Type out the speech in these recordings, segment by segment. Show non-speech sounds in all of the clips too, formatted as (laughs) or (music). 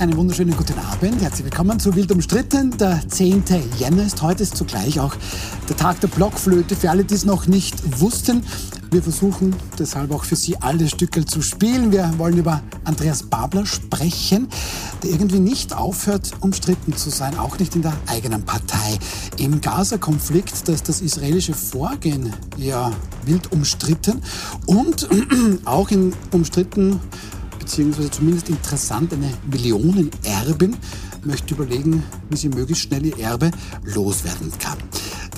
Einen wunderschönen guten Abend. Herzlich willkommen zu Wild umstritten. Der 10. Jänner ist heute, ist zugleich auch der Tag der Blockflöte. Für alle, die es noch nicht wussten, wir versuchen deshalb auch für Sie alle Stücke zu spielen. Wir wollen über Andreas Babler sprechen, der irgendwie nicht aufhört, umstritten zu sein, auch nicht in der eigenen Partei. Im Gaza-Konflikt, da ist das israelische Vorgehen ja wild umstritten und (clears throat) auch in umstritten beziehungsweise zumindest interessant, eine Millionenerbin möchte überlegen, wie sie möglichst schnell ihr Erbe loswerden kann.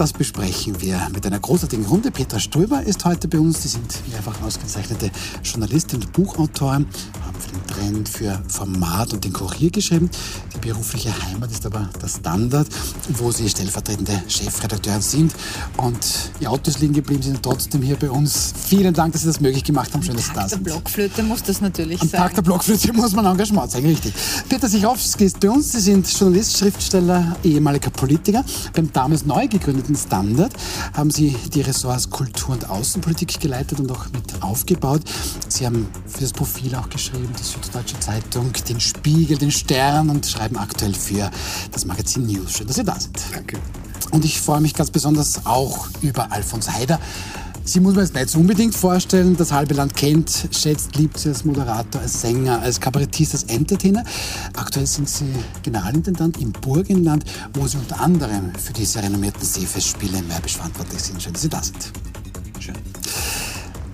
Das besprechen wir mit einer großartigen Runde. Petra Stolber ist heute bei uns. Sie sind mehrfach ausgezeichnete Journalistin und Buchautorin, haben für den Trend, für Format und den Kurier geschrieben. Die berufliche Heimat ist aber der Standard, wo Sie stellvertretende Chefredakteurin sind. Und die Autos liegen geblieben sind trotzdem hier bei uns. Vielen Dank, dass Sie das möglich gemacht haben. Schön, dass Sie da sind. Am Tag der Blockflöte muss das natürlich Am sein. Am Tag der Blockflöte muss man Engagement zeigen, richtig. Peter Sichowski ist bei uns. Sie sind Journalist, Schriftsteller, ehemaliger Politiker. Beim damals neu gegründeten Standard haben Sie die Ressorts Kultur und Außenpolitik geleitet und auch mit aufgebaut. Sie haben für das Profil auch geschrieben, die Süddeutsche Zeitung, den Spiegel, den Stern und schreiben aktuell für das Magazin News. Schön, dass Sie da sind. Danke. Und ich freue mich ganz besonders auch über Alfons Heider. Sie muss man jetzt nicht unbedingt vorstellen. Das halbe Land kennt, schätzt, liebt sie als Moderator, als Sänger, als Kabarettist, als Entertainer. Aktuell sind Sie Generalintendant im Burgenland, wo Sie unter anderem für diese renommierten Seefestspiele in Märbisch verantwortlich sind. Schön, dass Sie da sind. Schön.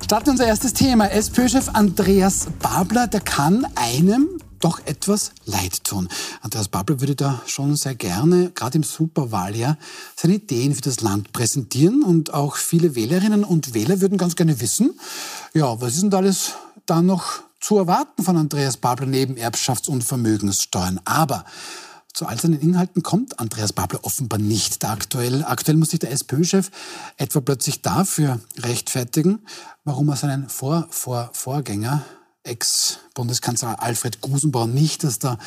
Starten unser erstes Thema. SPÖ-Chef Andreas Babler, der kann einem doch etwas leid tun. Andreas Babler würde da schon sehr gerne, gerade im Superwahljahr, seine Ideen für das Land präsentieren und auch viele Wählerinnen und Wähler würden ganz gerne wissen, ja, was ist denn da alles da noch zu erwarten von Andreas Babler neben Erbschafts- und Vermögenssteuern? Aber zu all seinen Inhalten kommt Andreas Babler offenbar nicht aktuell. Aktuell muss sich der SPÖ-Chef etwa plötzlich dafür rechtfertigen, warum er seinen Vor -Vor Vorgänger Ex-Bundeskanzler Alfred Gusenbauer nicht aus der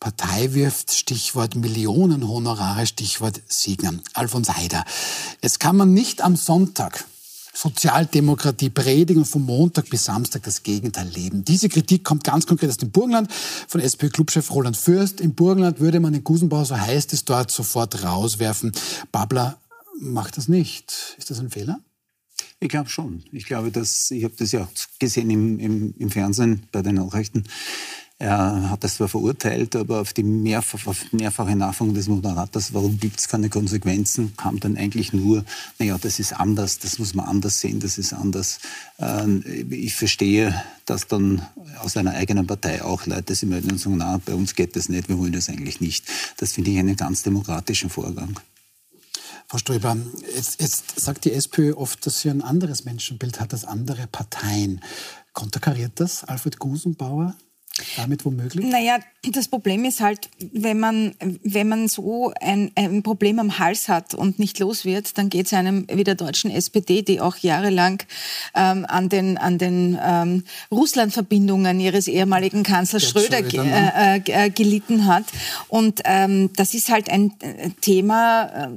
Partei wirft, Stichwort Millionenhonorare, Stichwort Siegner. Alfons Heider. Jetzt kann man nicht am Sonntag Sozialdemokratie predigen und vom Montag bis Samstag das Gegenteil leben. Diese Kritik kommt ganz konkret aus dem Burgenland von SPÖ-Clubchef Roland Fürst. Im Burgenland würde man den Gusenbauer, so heißt es dort, sofort rauswerfen. Babler macht das nicht. Ist das ein Fehler? Ich glaube schon. Ich glaube, dass ich habe das ja auch gesehen im, im, im Fernsehen bei den Nachrichten. Er hat das zwar verurteilt, aber auf die mehrfach, auf mehrfache Nachfrage des Moderators, warum gibt es keine Konsequenzen, kam dann eigentlich nur, naja, das ist anders, das muss man anders sehen, das ist anders. Ähm, ich verstehe, dass dann aus einer eigenen Partei auch Leute sich melden und sagen, na, bei uns geht das nicht, wir wollen das eigentlich nicht. Das finde ich einen ganz demokratischen Vorgang. Frau Ströber, jetzt, jetzt, sagt die SPÖ oft, dass sie ein anderes Menschenbild hat als andere Parteien. Konterkariert das Alfred Gusenbauer damit womöglich? Naja, das Problem ist halt, wenn man, wenn man so ein, ein Problem am Hals hat und nicht los wird, dann geht es einem wie der deutschen SPD, die auch jahrelang ähm, an den, an den ähm, Russland-Verbindungen ihres ehemaligen Kanzlers Schröder, Schröder ne? äh, äh, gelitten hat. Und ähm, das ist halt ein äh, Thema, äh,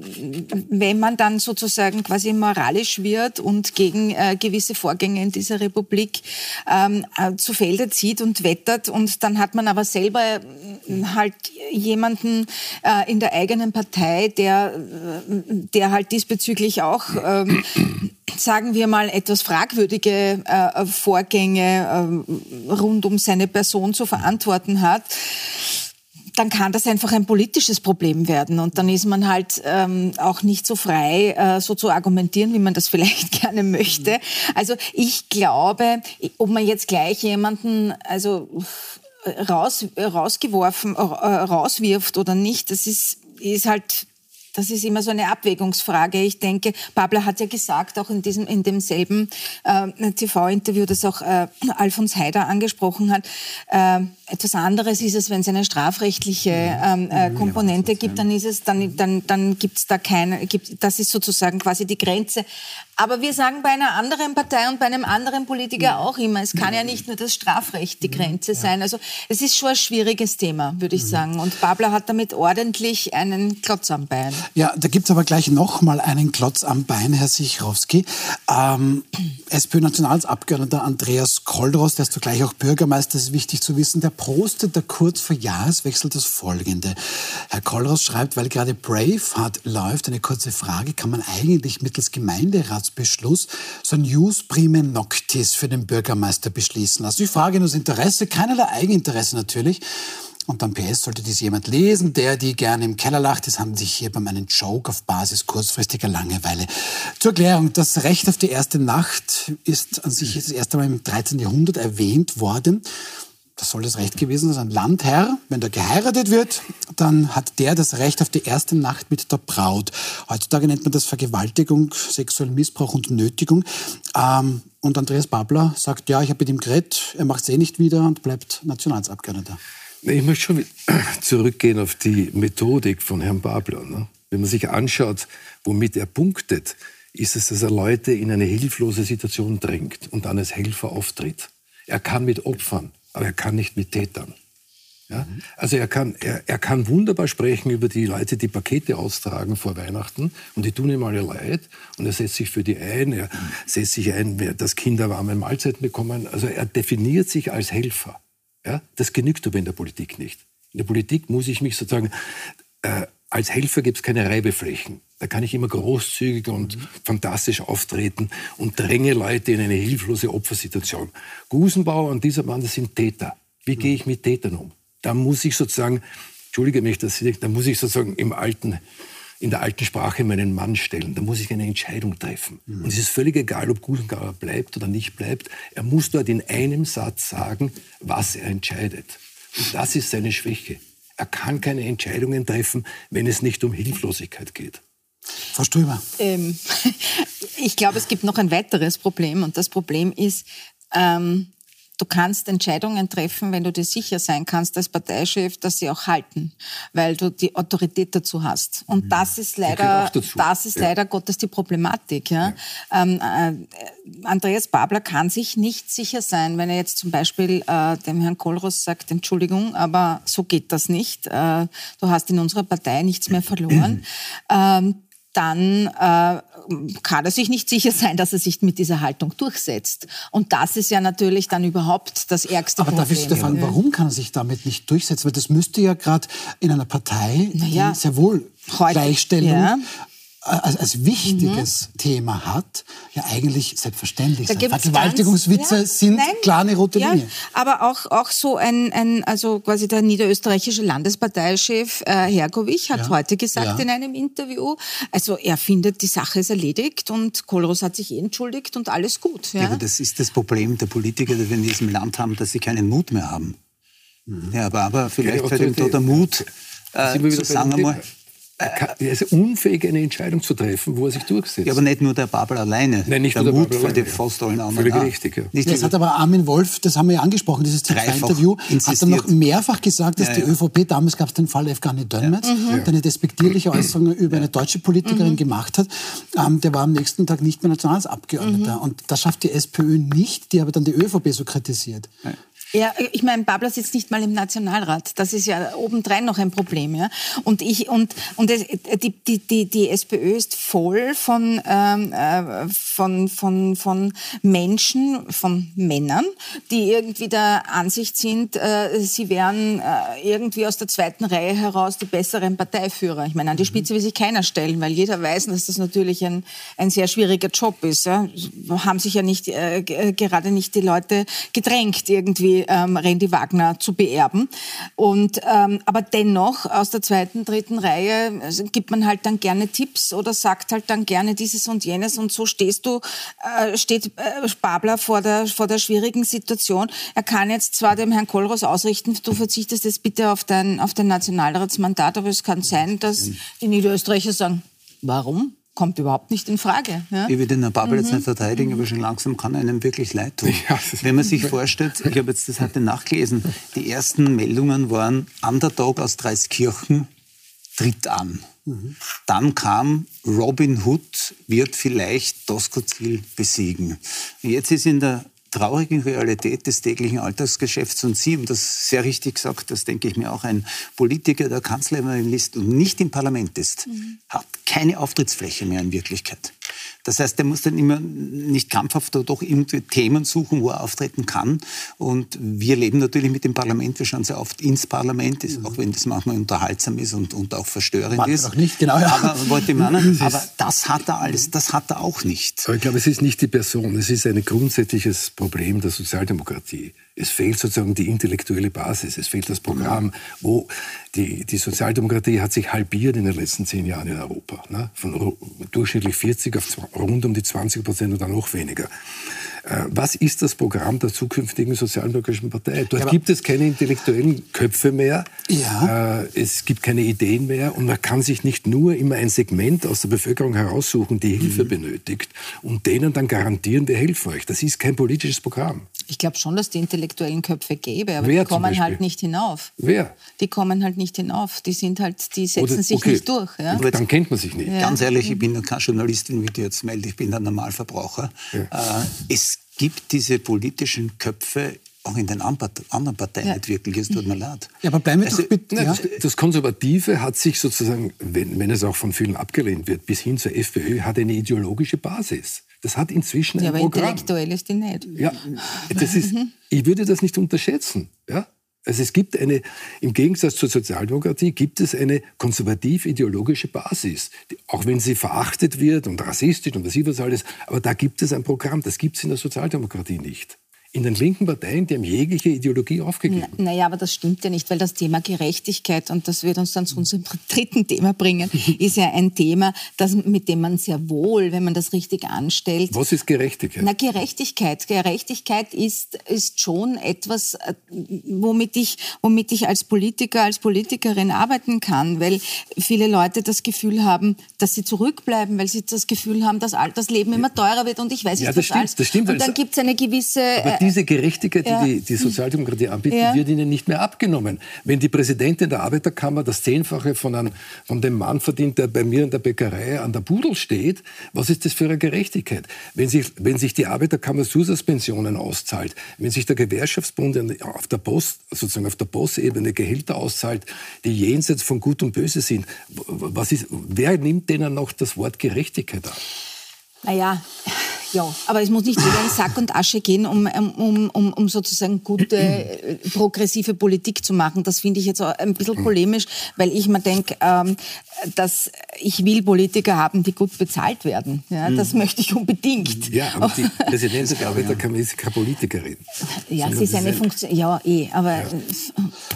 wenn man dann sozusagen quasi moralisch wird und gegen äh, gewisse Vorgänge in dieser Republik ähm, äh, zu Felde zieht und wettert und dann hat man aber selber halt jemanden äh, in der eigenen Partei, der, der halt diesbezüglich auch, ähm, sagen wir mal, etwas fragwürdige äh, Vorgänge äh, rund um seine Person zu verantworten hat dann kann das einfach ein politisches Problem werden. Und dann ist man halt ähm, auch nicht so frei, äh, so zu argumentieren, wie man das (laughs) vielleicht gerne möchte. Also ich glaube, ob man jetzt gleich jemanden, also raus, rausgeworfen, äh, rauswirft oder nicht, das ist, ist halt das ist immer so eine Abwägungsfrage. Ich denke, Babler hat ja gesagt, auch in diesem, in demselben äh, TV-Interview, das auch äh, Alfons Heider angesprochen hat, äh, etwas anderes ist es, wenn es eine strafrechtliche ähm, äh, Komponente gibt, dann ist es, dann, dann, dann gibt's da keine, gibt, das ist sozusagen quasi die Grenze. Aber wir sagen bei einer anderen Partei und bei einem anderen Politiker auch immer, es kann ja nicht nur das Strafrecht die Grenze sein. Also es ist schon ein schwieriges Thema, würde ich sagen. Und Babler hat damit ordentlich einen Klotz am Bein. Ja, da gibt's aber gleich noch mal einen Klotz am Bein, Herr Sichrowski. Ähm, (clears throat) SPÖ-Nationalabgeordneter Andreas Koldros, der ist zugleich auch Bürgermeister, das ist wichtig zu wissen, der postet da kurz vor Jahreswechsel das folgende. Herr Kollross schreibt, weil gerade Braveheart läuft, eine kurze Frage, kann man eigentlich mittels Gemeinderatsbeschluss so ein Jus prime noctis für den Bürgermeister beschließen lassen? Ich frage nur das Interesse, keinerlei Eigeninteresse natürlich. Und dann PS sollte dies jemand lesen, der die gerne im Keller lacht. Es handelt sich hier um einen Joke auf Basis kurzfristiger Langeweile. Zur Erklärung, das Recht auf die erste Nacht ist an sich das erste Mal im 13. Jahrhundert erwähnt worden. Das soll das Recht gewesen sein. Ein Landherr, wenn der geheiratet wird, dann hat der das Recht auf die erste Nacht mit der Braut. Heutzutage nennt man das Vergewaltigung, sexuellen Missbrauch und Nötigung. Ähm, und Andreas Babler sagt, ja, ich habe mit ihm geredet, er macht es eh nicht wieder und bleibt Nationalratsabgeordneter. Ich möchte schon (clears throat) zurückgehen auf die Methodik von Herrn Babler. Ne? Wenn man sich anschaut, womit er punktet, ist es, dass er Leute in eine hilflose Situation drängt und dann als Helfer auftritt. Er kann mit Opfern, aber er kann nicht mit Tätern. Ja? Also er kann, er, er kann wunderbar sprechen über die Leute, die Pakete austragen vor Weihnachten und die tun ihm alle leid und er setzt sich für die ein, er setzt sich ein, dass Kinder warme Mahlzeiten bekommen. Also er definiert sich als Helfer. Ja, das genügt aber in der Politik nicht. In der Politik muss ich mich sozusagen, äh, als Helfer gibt es keine Reibeflächen. Da kann ich immer großzügig und mhm. fantastisch auftreten und dränge Leute in eine hilflose Opfersituation. Gusenbauer und dieser Mann, das sind Täter. Wie mhm. gehe ich mit Tätern um? Da muss ich sozusagen, entschuldige mich, dass ich, da muss ich sozusagen im alten in der alten Sprache meinen Mann stellen. Da muss ich eine Entscheidung treffen. Mhm. Und es ist völlig egal, ob Gusenbauer bleibt oder nicht bleibt. Er muss dort in einem Satz sagen, was er entscheidet. Und das ist seine Schwäche. Er kann keine Entscheidungen treffen, wenn es nicht um Hilflosigkeit geht. Frau Ströber. Ähm, (laughs) ich glaube, es gibt noch ein weiteres Problem. Und das Problem ist, ähm, du kannst Entscheidungen treffen, wenn du dir sicher sein kannst als Parteichef, dass sie auch halten, weil du die Autorität dazu hast. Und mhm. das ist leider, das ist ja. leider Gottes die Problematik. Ja? ja. Ähm, äh, Andreas Babler kann sich nicht sicher sein, wenn er jetzt zum Beispiel äh, dem Herrn Kohlross sagt, Entschuldigung, aber so geht das nicht. Äh, du hast in unserer Partei nichts mehr verloren. (clears throat) ähm, dann äh, kann er sich nicht sicher sein, dass er sich mit dieser Haltung durchsetzt. Und das ist ja natürlich dann überhaupt das ärgste Aber Problem. darf ich fragen, warum kann er sich damit nicht durchsetzen? Weil das müsste ja gerade in einer Partei, naja, die sehr wohl Heute, Gleichstellung ja als, als wichtiges mhm. Thema hat, ja eigentlich selbstverständlich da sein. Vergewaltigungswitze ja, sind nein, klar eine rote ja, Linie. Aber auch, auch so ein, ein, also quasi der niederösterreichische Landesparteichef äh, Hergovich hat ja, heute gesagt in einem Interview, also er findet, die Sache ist erledigt und Kohlros hat sich eh entschuldigt und alles gut. Ja? aber das ist das Problem der Politiker, die wir in diesem Land haben, dass sie keinen Mut mehr haben. Mhm. Ja, aber, aber vielleicht fällt ihm da der Mut, äh, zu sagen einmal, er ist unfähig, eine Entscheidung zu treffen, wo er sich durchsetzt. Ja, aber nicht nur der Babel alleine. Nein, nicht der nur der Mut Babel alleine. fast allen anderen. Völlig richtig, ja. Nicht das hat aber Armin Wolf, das haben wir ja angesprochen, dieses TV-Interview, hat dann noch mehrfach gesagt, dass ja, ja. die ÖVP, damals gab es den Fall Efgani Dönmetz, ja. mhm. der eine despektierliche Äußerung über eine deutsche Politikerin mhm. gemacht hat. Ähm, der war am nächsten Tag nicht mehr Nationalratsabgeordneter. Mhm. Und das schafft die SPÖ nicht, die aber dann die ÖVP so kritisiert. Ja, ich meine, Babler sitzt nicht mal im Nationalrat. Das ist ja obendrein noch ein Problem. Ja? Und ich und und es, die, die die die SPÖ ist voll von ähm, äh, von von von Menschen, von Männern, die irgendwie der Ansicht sind, äh, sie wären äh, irgendwie aus der zweiten Reihe heraus die besseren Parteiführer. Ich meine, an die mhm. Spitze will sich keiner stellen, weil jeder weiß, dass das natürlich ein ein sehr schwieriger Job ist. Ja? Haben sich ja nicht äh, gerade nicht die Leute gedrängt irgendwie ähm, Randy Wagner zu beerben. Und, ähm, aber dennoch aus der zweiten, dritten Reihe also, gibt man halt dann gerne Tipps oder sagt halt dann gerne dieses und jenes und so stehst du, äh, steht äh, Babler vor der, vor der schwierigen Situation. Er kann jetzt zwar dem Herrn Kohlross ausrichten, du verzichtest jetzt bitte auf dein, auf dein Nationalratsmandat, aber es kann sein, dass die Niederösterreicher sagen, warum? Kommt überhaupt nicht in Frage. Ja? Ich will den Herrn Babel mhm. jetzt nicht verteidigen, aber schon langsam kann einem wirklich leid tun. Ja, Wenn man (laughs) sich vorstellt, ich habe jetzt das heute nachgelesen, die ersten Meldungen waren, Underdog aus Dreiskirchen tritt an. Mhm. Dann kam Robin Hood wird vielleicht Doskozil besiegen. Jetzt ist in der traurigen Realität des täglichen Alltagsgeschäfts. Und Sie haben das sehr richtig gesagt, das denke ich mir auch, ein Politiker, der Kanzlerin ist und nicht im Parlament ist, mhm. hat keine Auftrittsfläche mehr in Wirklichkeit. Das heißt, der muss dann immer nicht krampfhaft oder doch irgendwie Themen suchen, wo er auftreten kann. Und wir leben natürlich mit dem Parlament. Wir schauen sehr oft ins Parlament, mhm. auch wenn das manchmal unterhaltsam ist und, und auch verstörend Warte ist. Noch nicht, genau. Ja. Aber, wollte meinen, (laughs) aber das hat er alles, das hat er auch nicht. Aber ich glaube, es ist nicht die Person, es ist ein grundsätzliches Problem der Sozialdemokratie. Es fehlt sozusagen die intellektuelle Basis, es fehlt das Programm, wo die, die Sozialdemokratie hat sich halbiert in den letzten zehn Jahren in Europa. Ne? Von durchschnittlich 40 auf rund um die 20 Prozent oder noch weniger. Äh, was ist das Programm der zukünftigen Sozialdemokratischen Partei? Dort ja, gibt es keine intellektuellen Köpfe mehr, ja. Äh, es gibt keine Ideen mehr und man kann sich nicht nur immer ein Segment aus der Bevölkerung heraussuchen, die Hilfe mhm. benötigt und denen dann garantieren, wir helfen euch. Das ist kein politisches Programm. Ich glaube schon, dass die intellektuellen Köpfe gäbe, aber Wer die kommen halt nicht hinauf. Wer? Die kommen halt nicht hinauf. Die sind halt, die setzen Oder, sich okay. nicht durch. Ja? Dann kennt man sich nicht. Ja. Ganz ehrlich, ich bin keine Journalistin, wie du jetzt meldest, ich bin ein Normalverbraucher. Ja. Äh, es gibt diese politischen Köpfe auch in den anderen Parteien ja. nicht wirklich. Es tut mir leid. Ja, aber bleiben wir also, doch bitte. Ja. Das, das, Konservative hat sich sozusagen, wenn, wenn, es auch von vielen abgelehnt wird, bis hin zur FPÖ, hat eine ideologische Basis. Das hat inzwischen ja, ein aber Programm. intellektuell ist die nicht. Ja, das ist, ich würde das nicht unterschätzen. Ja? Also es gibt eine, im Gegensatz zur Sozialdemokratie, gibt es eine konservativ-ideologische Basis. Auch wenn sie verachtet wird und rassistisch und was ich was alles, aber da gibt es ein Programm, das gibt es in der Sozialdemokratie nicht in den linken Parteien, die haben jegliche Ideologie aufgegeben. Na, naja, aber das stimmt ja nicht, weil das Thema Gerechtigkeit, und das wird uns dann zu unserem (laughs) dritten Thema bringen, (laughs) ist ja ein Thema, das, mit dem man sehr wohl, wenn man das richtig anstellt. Was ist Gerechtigkeit? Na, Gerechtigkeit. Gerechtigkeit ist, ist schon etwas, äh, womit ich, womit ich als Politiker, als Politikerin arbeiten kann, weil viele Leute das Gefühl haben, dass sie zurückbleiben, weil sie das Gefühl haben, dass das Leben immer teurer wird und ich weiß nicht, ja, das was stimmt, Das stimmt, und dann gibt es eine gewisse diese Gerechtigkeit, die ja. die, die Sozialdemokratie anbietet, ja. wird ihnen nicht mehr abgenommen. Wenn die Präsidentin der Arbeiterkammer das Zehnfache von, einem, von dem Mann verdient, der bei mir in der Bäckerei an der Pudel steht, was ist das für eine Gerechtigkeit? Wenn sich, wenn sich die Arbeiterkammer Zusatzpensionen auszahlt, wenn sich der Gewerkschaftsbund auf der Post, sozusagen auf der Bossebene Gehälter auszahlt, die jenseits von Gut und Böse sind, was ist, wer nimmt denen noch das Wort Gerechtigkeit ab? Naja, ja, aber es muss nicht jeder in Sack und Asche gehen, um, um, um, um sozusagen gute, äh, progressive Politik zu machen. Das finde ich jetzt auch ein bisschen polemisch, weil ich mir denke, ähm, dass ich will Politiker haben, die gut bezahlt werden. Ja, das mhm. möchte ich unbedingt. Ja, aber die (laughs) Präsidentin der Arbeiterkammer ist keine Politikerin. Ja, sie ist eine Funktion. Ja, eh, aber ja.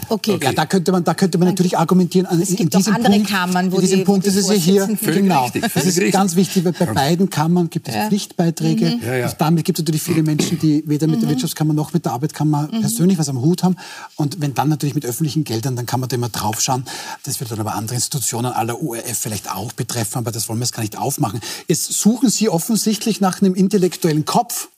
okay. Ja, da könnte man, da könnte man natürlich argumentieren. Es gibt in diesem auch andere Punkt, Kammern, wo in diesem die, Punkt ist es hier genau. Richtig, das ist ganz wichtig, weil bei beiden Kammern gibt es ja. Pflichtbeiträge. Mhm. Ja, ja. Und damit gibt es natürlich viele Menschen, die weder mit mhm. der Wirtschaftskammer noch mit der Arbeitskammer mhm. persönlich was am Hut haben. Und wenn dann natürlich mit öffentlichen Geldern, dann kann man da immer draufschauen. Das wird dann aber andere Institutionen aller ORF vielleicht auch betreffen, aber das wollen wir jetzt gar nicht aufmachen. Jetzt suchen Sie offensichtlich nach einem intellektuellen Kopf.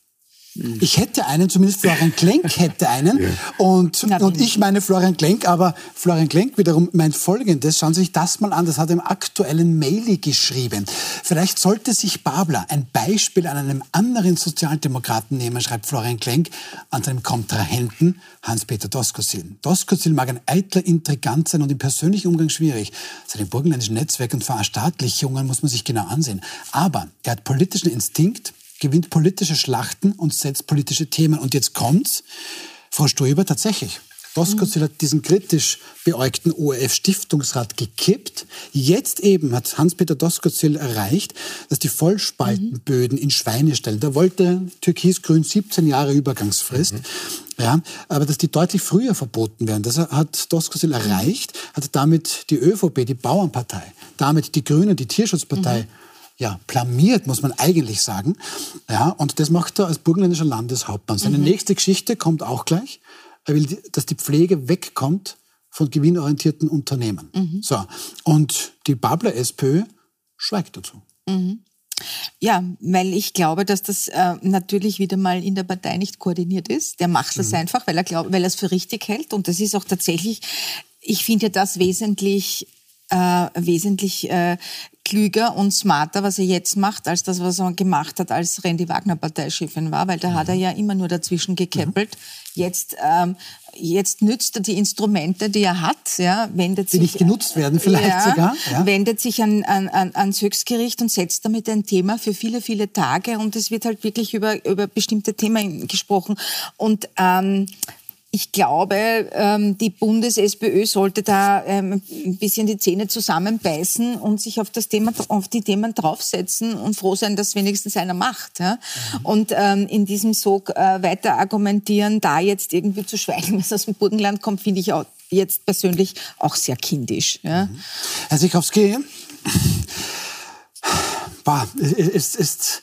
Ich hätte einen, zumindest Florian Klenk hätte einen. Ja. Und, und ich meine Florian Klenk, aber Florian Klenk wiederum meint Folgendes. Schauen Sie sich das mal an, das hat er im aktuellen Maili geschrieben. Vielleicht sollte sich Babler ein Beispiel an einem anderen Sozialdemokraten nehmen, schreibt Florian Klenk, an seinem Kontrahenten Hans-Peter Doskozil. Doskozil mag ein eitler Intrigant sein und im persönlichen Umgang schwierig. Seine burgenländischen Netzwerke und Verstaatlichungen muss man sich genau ansehen. Aber er hat politischen Instinkt, gewinnt politische Schlachten und setzt politische Themen. Und jetzt kommt's, Frau Stoiber, tatsächlich. Doskozil hat diesen kritisch beäugten ORF-Stiftungsrat gekippt. Jetzt eben hat Hans-Peter Doskozil erreicht, dass die Vollspaltenböden in Schweine stellen. Da wollte Türkis-Grün 17 Jahre Übergangsfrist. Mhm. Ja, aber dass die deutlich früher verboten werden, das hat Doskozil erreicht, hat damit die ÖVP, die Bauernpartei, damit die Grünen, die Tierschutzpartei, mhm ja, blamiert, muss man eigentlich sagen. Ja, und das macht er als burgenländischer Landeshauptmann. Seine mhm. nächste Geschichte kommt auch gleich. Er will, dass die Pflege wegkommt von gewinnorientierten Unternehmen. Mhm. So. Und die Babler SPÖ schweigt dazu. Mhm. Ja, weil ich glaube, dass das äh, natürlich wieder mal in der Partei nicht koordiniert ist. Der macht das mhm. einfach, weil er glaubt, weil er es für richtig hält. Und das ist auch tatsächlich, ich finde das wesentlich äh, wesentlich äh, klüger und smarter, was er jetzt macht, als das, was er gemacht hat, als Randy Wagner Parteichefin war, weil da hat er ja immer nur dazwischen gekäppelt. Jetzt, ähm, jetzt nützt er die Instrumente, die er hat, ja, wendet die sich, nicht genutzt werden vielleicht ja, sogar. Ja. wendet sich an, an, an, ans Höchstgericht und setzt damit ein Thema für viele, viele Tage und es wird halt wirklich über, über bestimmte Themen gesprochen und ähm, ich glaube, ähm, die Bundes-SPÖ sollte da ähm, ein bisschen die Zähne zusammenbeißen und sich auf das Thema, auf die Themen draufsetzen und froh sein, dass wenigstens einer macht. Mhm. Und ähm, in diesem Sog äh, weiter argumentieren, da jetzt irgendwie zu schweigen, (laughs) was aus dem Burgenland kommt, finde ich auch jetzt persönlich auch sehr kindisch. Mhm. Herr Sikowski, bah, ist, ist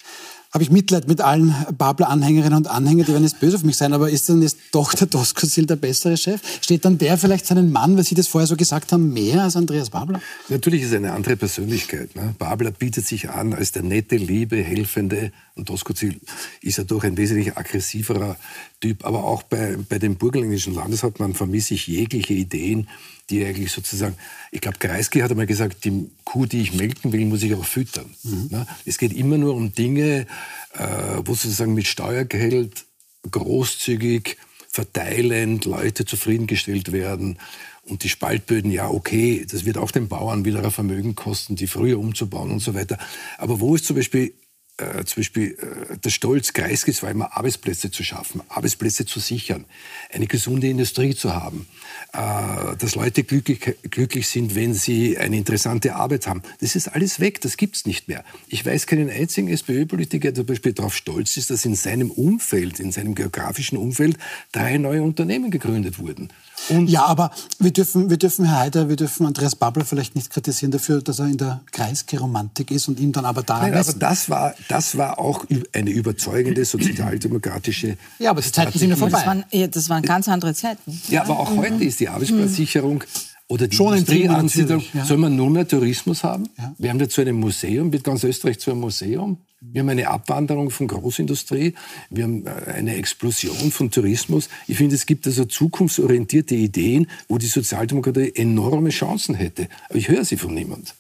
habe ich Mitleid mit allen Babler-Anhängerinnen und Anhängern, die werden jetzt böse auf mich sein, aber ist dann jetzt doch der Doskozil der bessere Chef? Steht dann der vielleicht seinen Mann, weil Sie das vorher so gesagt haben, mehr als Andreas Babler? Natürlich ist er eine andere Persönlichkeit. Ne? Babler bietet sich an als der nette, liebe, helfende und Doskozil ist ja doch ein wesentlich aggressiverer Typ. Aber auch bei, bei dem burgenländischen Landeshauptmann vermisse ich jegliche Ideen, die eigentlich sozusagen, ich glaube, Kreisky hat einmal gesagt, die Kuh, die ich melken will, muss ich auch füttern. Mhm. Es geht immer nur um Dinge, äh, wo sozusagen mit Steuergeld großzügig verteilend Leute zufriedengestellt werden. Und die Spaltböden, ja, okay, das wird auch den Bauern wieder ein Vermögen kosten, die früher umzubauen und so weiter. Aber wo ist zum Beispiel äh, zum Beispiel äh, der Stolz Kreiskis war immer, Arbeitsplätze zu schaffen, Arbeitsplätze zu sichern, eine gesunde Industrie zu haben, äh, dass Leute glücklich, glücklich sind, wenn sie eine interessante Arbeit haben. Das ist alles weg, das gibt's nicht mehr. Ich weiß keinen einzigen SPÖ-Politiker, der zum Beispiel darauf stolz ist, dass in seinem Umfeld, in seinem geografischen Umfeld drei neue Unternehmen gegründet wurden. Und ja, aber wir dürfen, wir dürfen Herr Heider, wir dürfen Andreas Babler vielleicht nicht kritisieren dafür, dass er in der Kreisgeromantik ist und ihm dann aber da. Nein, aber das war, das war auch eine überzeugende sozialdemokratische. Ja, aber die Zeiten sind ja vorbei. Das waren, das waren ganz andere Zeiten. Ja, aber auch mhm. heute ist die Arbeitsplatzsicherung oder die Schon Industrieansiedlung. Ja. Soll man nur mehr Tourismus haben? Ja. Wir haben dazu ein Museum, wird ganz Österreich zu einem Museum. Wir haben eine Abwanderung von Großindustrie, wir haben äh, eine Explosion von Tourismus. Ich finde, es gibt also zukunftsorientierte Ideen, wo die Sozialdemokratie enorme Chancen hätte. Aber ich höre sie von niemand.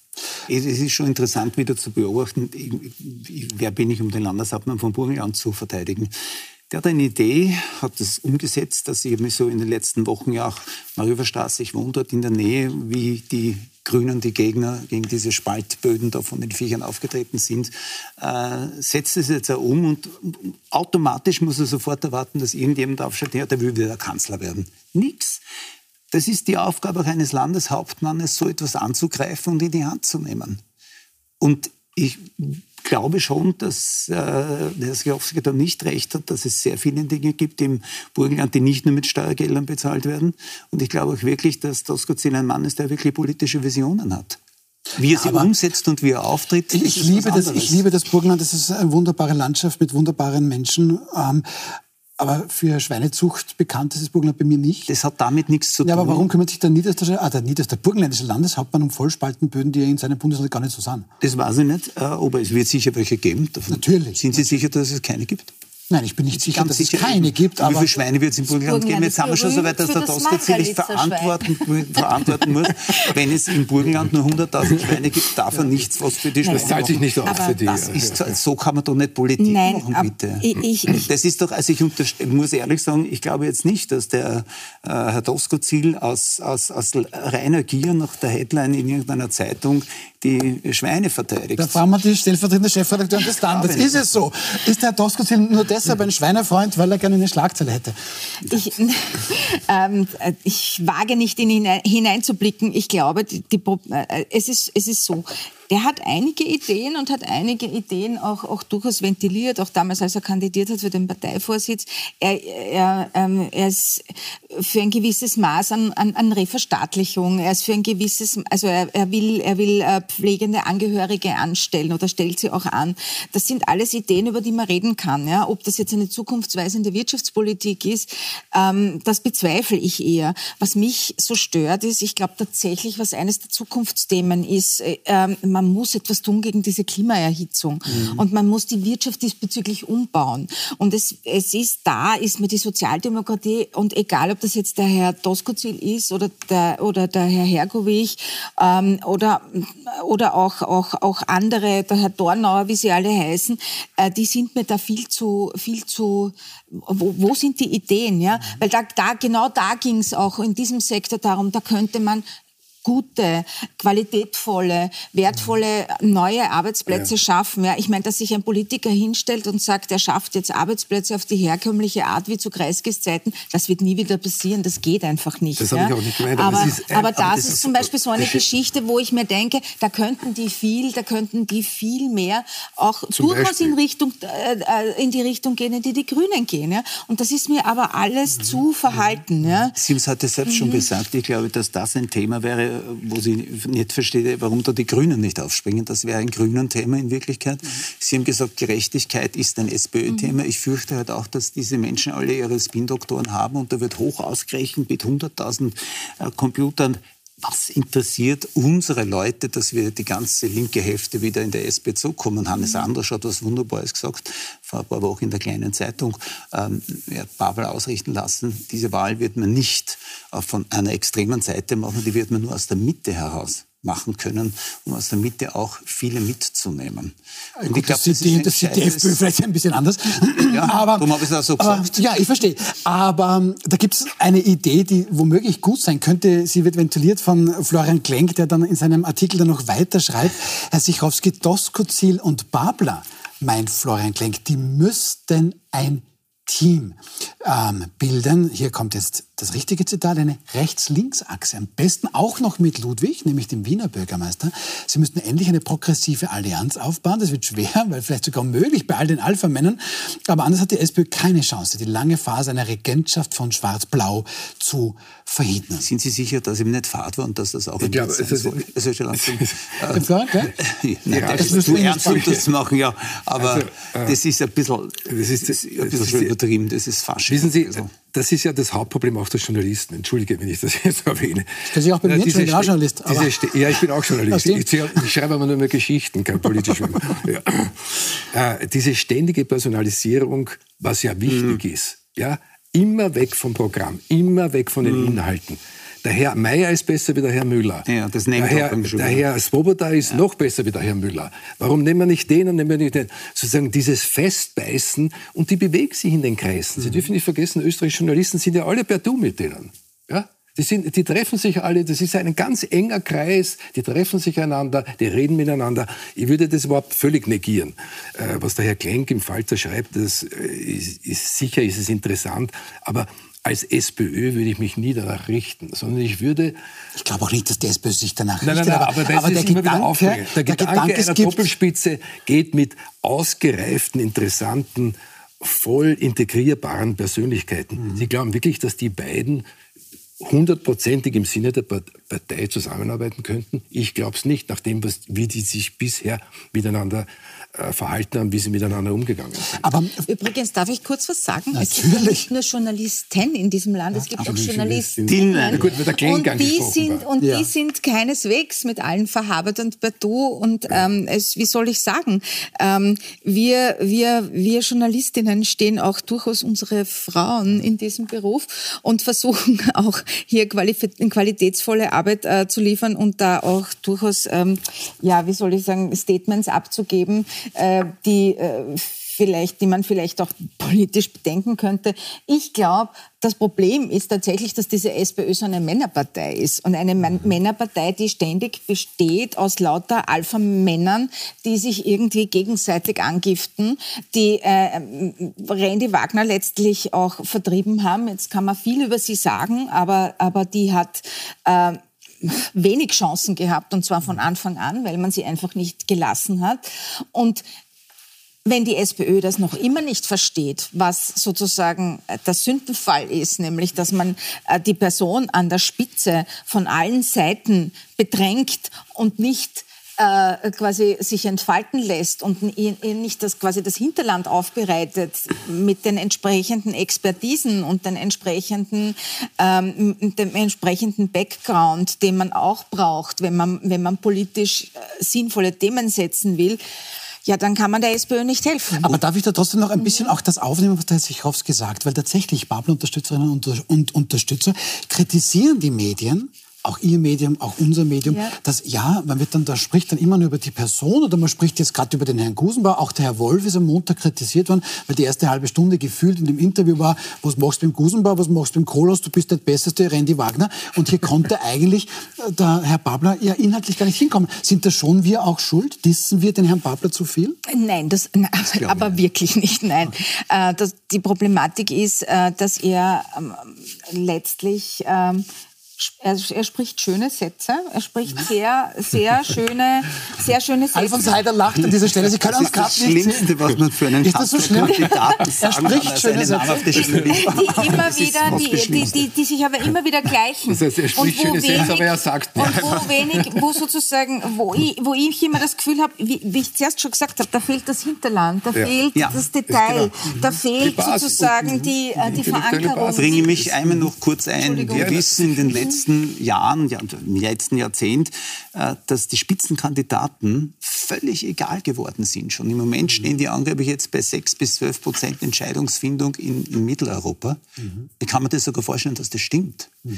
Es ist schon interessant wieder zu beobachten, wer bin ich, um den Landeshauptmann von Burgenland zu verteidigen. Der hat eine Idee, hat das umgesetzt, dass ich mich so in den letzten Wochen ja auch Mariuferstraße, ich wohne dort in der Nähe, wie die Grünen, die Gegner gegen diese Spaltböden da von den Viechern aufgetreten sind, äh, setzt es jetzt auch um und automatisch muss er sofort erwarten, dass irgendjemand aufsteht, ja, der will wieder Kanzler werden. Nix. Das ist die Aufgabe auch eines Landeshauptmannes, so etwas anzugreifen und in die Hand zu nehmen. Und ich glaube schon, dass äh, der Sjowski da nicht recht hat, dass es sehr viele Dinge gibt im Burgenland, die nicht nur mit Steuergeldern bezahlt werden. Und ich glaube auch wirklich, dass Doskozil ein Mann ist, der wirklich politische Visionen hat. Wie er sie Aber umsetzt und wie er auftritt. Ich, ich liebe das, ich liebe das Burgenland. Das ist eine wunderbare Landschaft mit wunderbaren Menschen. Ähm, aber für Schweinezucht bekannt ist das Burgenland bei mir nicht. Das hat damit nichts zu tun. Ja, aber warum kümmert sich der Niederösterreichische, ah, der, Niederöster, der burgenländische Landeshauptmann um Vollspaltenböden, die in seinem Bundesland gar nicht so sind? Das weiß ich nicht, äh, aber es wird sicher welche geben. Davon Natürlich. Sind Sie sicher, dass es keine gibt? Nein, ich bin nicht sicher, dass sicher, es keine gibt. Wie viele Schweine wird es im Burgenland geben? Jetzt haben wir schon so weit, dass der Tosca-Ziel verantworten, verantworten muss. Wenn es im Burgenland nur 100.000 Schweine gibt, darf er nichts was für die Schweine Das zahlt sich nicht aus für die. Das ist, so kann man doch nicht Politik Nein, machen, bitte. Ich, ich, das ist doch, also ich muss ehrlich sagen, ich glaube jetzt nicht, dass der äh, Herr Tosco-Ziel aus, aus, aus reiner Gier nach der Headline in irgendeiner Zeitung die Schweine verteidigt. Da fragen wir die stellvertretende Chefredakteurin des Standards. Ist es so? Ist der Herr Tosco-Ziel nur deshalb ein Schweinefreund, weil er gerne eine Schlagzeile hätte? Ich, (laughs) ähm, ich wage nicht in ihn hineinzublicken. Ich glaube, die, die, äh, es, ist, es ist so der hat einige Ideen und hat einige Ideen auch, auch durchaus ventiliert, auch damals, als er kandidiert hat für den Parteivorsitz. Er, er, ähm, er ist für ein gewisses Maß an, an, an Reverstaatlichung, er ist für ein gewisses, also er, er will, er will äh, pflegende Angehörige anstellen oder stellt sie auch an. Das sind alles Ideen, über die man reden kann. Ja? Ob das jetzt eine zukunftsweisende Wirtschaftspolitik ist, ähm, das bezweifle ich eher. Was mich so stört, ist, ich glaube tatsächlich, was eines der Zukunftsthemen ist, äh, ähm, man muss etwas tun gegen diese Klimaerhitzung mhm. und man muss die Wirtschaft diesbezüglich umbauen. Und es, es ist da, ist mir die Sozialdemokratie und egal, ob das jetzt der Herr Doskozil ist oder der, oder der Herr Hergowich ähm, oder, oder auch, auch, auch andere, der Herr Dornauer, wie sie alle heißen, äh, die sind mir da viel zu, viel zu wo, wo sind die Ideen, ja? Mhm. Weil da, da genau da ging es auch in diesem Sektor darum, da könnte man gute, qualitätvolle, wertvolle neue Arbeitsplätze ja. schaffen. Ja, ich meine, dass sich ein Politiker hinstellt und sagt, er schafft jetzt Arbeitsplätze auf die herkömmliche Art wie zu Kreiskes Zeiten, das wird nie wieder passieren. Das geht einfach nicht. Das ja. habe ich auch nicht gemeint. Aber, aber, ist, aber, aber das, ist zum Beispiel so eine Geschichte, wo ich mir denke, da könnten die viel, da könnten die viel mehr auch durchaus in Richtung, äh, in die Richtung gehen, in die die Grünen gehen. Ja? Und das ist mir aber alles mhm. zu verhalten. Ja? Sims hat es selbst mhm. schon gesagt. Ich glaube, dass das ein Thema wäre, wo sie nicht verstehe, warum da die Grünen nicht aufspringen. Das wäre ein grünen Thema in Wirklichkeit. Mhm. Sie haben gesagt, Gerechtigkeit ist ein SPÖ-Thema. Mhm. Ich fürchte halt auch, dass diese Menschen alle ihre Spin-Doktoren haben und da wird hoch ausgerechnet mit 100.000 äh, Computern was interessiert unsere Leute, dass wir die ganze linke Hälfte wieder in der SP zukommen? Hannes mhm. Anders hat was Wunderbares gesagt, vor ein paar Wochen in der kleinen Zeitung. Ähm, er hat Babel ausrichten lassen, diese Wahl wird man nicht von einer extremen Seite machen, die wird man nur aus der Mitte heraus machen können, um aus der Mitte auch viele mitzunehmen. Und Gut, ich glaub, das, das, die, das sieht die FPÖ vielleicht ein bisschen anders. Ja, (clears throat) aber, darum habe ich das so gesagt. ja, ich verstehe. Aber ähm, da gibt es eine Idee, die womöglich gut sein könnte. Sie wird ventiliert von Florian Klenk, der dann in seinem Artikel dann noch weiter schreibt. Herr Sichowski, Doskozil und Babler, meint Florian Klenk, die müssten ein Team ähm, bilden. Hier kommt jetzt das richtige Zitat, eine Rechts-Links-Achse. Am besten auch noch mit Ludwig, nämlich dem Wiener Bürgermeister. Sie müssten endlich eine progressive Allianz aufbauen. Das wird schwer, (laughs) weil vielleicht sogar unmöglich bei all den Alpha-Männern. Aber anders hat die SPÖ keine Chance, die lange Phase einer Regentschaft von Schwarz-Blau zu verhindern. Sind Sie sicher, dass ihm nicht Fahrt war und dass das auch ich glaube, es ist, also schon langsam, (laughs) äh, Florian, (laughs) ja, Nein, ja, das ist zu ernst, um das zu machen, ja. Aber also, äh, das ist ein bisschen, das ist, das, ein bisschen schon übertrieben. Das ist fast. Wissen Sie, also das ist ja das Hauptproblem auch der Journalisten. Entschuldige, wenn ich das jetzt (laughs) erwähne. Das Sie auch bei mir, ich bin auch Journalist. ja, ich bin auch Journalist. Ich, ich, schreibe aber nur mehr Geschichten, kein politisches. (laughs) ja. äh, diese ständige Personalisierung, was ja wichtig mhm. ist, ja, immer weg vom Programm, immer weg von den mhm. Inhalten. Der Herr Meier ist besser wie der Herr Müller. Ja, das der Herr, der Herr Swoboda ist ja. noch besser wie der Herr Müller. Warum nehmen wir nicht den und nehmen wir nicht den? Sozusagen dieses Festbeißen und die bewegt sich in den Kreisen. Mhm. Sie dürfen nicht vergessen, österreichische Journalisten sind ja alle per Du mit denen. Ja? Die, sind, die treffen sich alle, das ist ein ganz enger Kreis, die treffen sich einander, die reden miteinander. Ich würde das überhaupt völlig negieren. Äh, was der Herr Klenk im Falter schreibt, das äh, ist, ist sicher ist es interessant, aber als SPÖ würde ich mich nie danach richten, sondern ich würde... Ich glaube auch nicht, dass die SPÖ sich danach nein, richtet. Nein, nein, aber, aber, aber der, Gedanke, der, der, Gedanke, Gedanke einer Doppelspitze geht mit ausgereiften, interessanten, voll integrierbaren Persönlichkeiten. Mhm. Sie glauben wirklich, dass die beiden hundertprozentig im Sinne der Partei zusammenarbeiten könnten? Ich glaube es nicht, nachdem, was, wie die sich bisher miteinander äh, verhalten haben, wie sie miteinander umgegangen sind. Aber Übrigens, darf ich kurz was sagen? Natürlich. Es gibt nicht nur Journalisten in diesem Land, es gibt auch Journalistinnen. Gut, wird der und die sind Und ja. die sind keineswegs mit allen verhabert und Du. Und ähm, es, wie soll ich sagen, ähm, wir, wir, wir Journalistinnen stehen auch durchaus unsere Frauen in diesem Beruf und versuchen (laughs) auch hier qualitätsvolle Arbeit äh, zu liefern und da auch durchaus, ähm, ja, wie soll ich sagen, Statements abzugeben, äh, die äh, vielleicht, die man vielleicht auch politisch bedenken könnte. Ich glaube, das Problem ist tatsächlich, dass diese SPÖ so eine Männerpartei ist. Und eine Männerpartei, die ständig besteht aus lauter Alpha-Männern, die sich irgendwie gegenseitig angiften, die äh, Randy Wagner letztlich auch vertrieben haben. Jetzt kann man viel über sie sagen, aber, aber die hat... Äh, wenig Chancen gehabt und zwar von Anfang an, weil man sie einfach nicht gelassen hat. Und wenn die SPÖ das noch immer nicht versteht, was sozusagen der Sündenfall ist, nämlich dass man äh, die Person an der Spitze von allen Seiten bedrängt und nicht äh, quasi sich entfalten lässt und nicht das quasi das Hinterland aufbereitet mit den entsprechenden Expertisen und den entsprechenden, ähm, dem entsprechenden Background, den man auch braucht, wenn man, wenn man politisch äh, sinnvolle Themen setzen will, ja, dann kann man der SPÖ nicht helfen. Aber darf ich da trotzdem noch ein bisschen auch das aufnehmen, was der Herr Sichowski sagt? Weil tatsächlich Babel-Unterstützerinnen und Unterstützer kritisieren die Medien auch Ihr Medium, auch unser Medium, ja. dass ja, man wird dann, da spricht dann immer nur über die Person oder man spricht jetzt gerade über den Herrn Gusenbauer. Auch der Herr Wolf ist am Montag kritisiert worden, weil die erste halbe Stunde gefühlt in dem Interview war, was machst du beim Gusenbauer, was machst du beim Kolos, du bist der Beste, Randy Wagner. Und hier konnte (laughs) eigentlich äh, der Herr Babler ja inhaltlich gar nicht hinkommen. Sind da schon wir auch schuld? Dissen wir den Herrn Babler zu viel? Nein, das, nein, aber nicht. wirklich nicht, nein. Äh, das, die Problematik ist, äh, dass er ähm, letztlich ähm, er, er, spricht schöne Sätze. Er spricht sehr, sehr (laughs) schöne, sehr schöne Sätze. Alfons Heider lacht an dieser Stelle. Sie können uns gerade nicht Das Schlimmste, was man für einen ist das so schlimm? Kandidaten sagen Er spricht schöne Sätze. Die, die, immer wieder, die, die, die, die, sich aber immer wieder gleichen. Das heißt, er spricht schöne Sätze, aber er sagt nicht. Und wo wenig, wo sozusagen, wo ich, wo ich immer das Gefühl habe, wie, wie ich zuerst schon gesagt habe, da fehlt das Hinterland, da ja. fehlt ja. das Detail, genau. da fehlt sozusagen die, äh, die Verankerung. Ich bringe mich einmal noch kurz ein. Wir wissen in den letzten Jahren, Jahren, ja, im letzten Jahrzehnt, äh, dass die Spitzenkandidaten völlig egal geworden sind. Schon im Moment mhm. stehen die angeblich jetzt bei 6 bis 12 Prozent Entscheidungsfindung in, in Mitteleuropa. Mhm. Ich kann mir das sogar vorstellen, dass das stimmt. Mhm.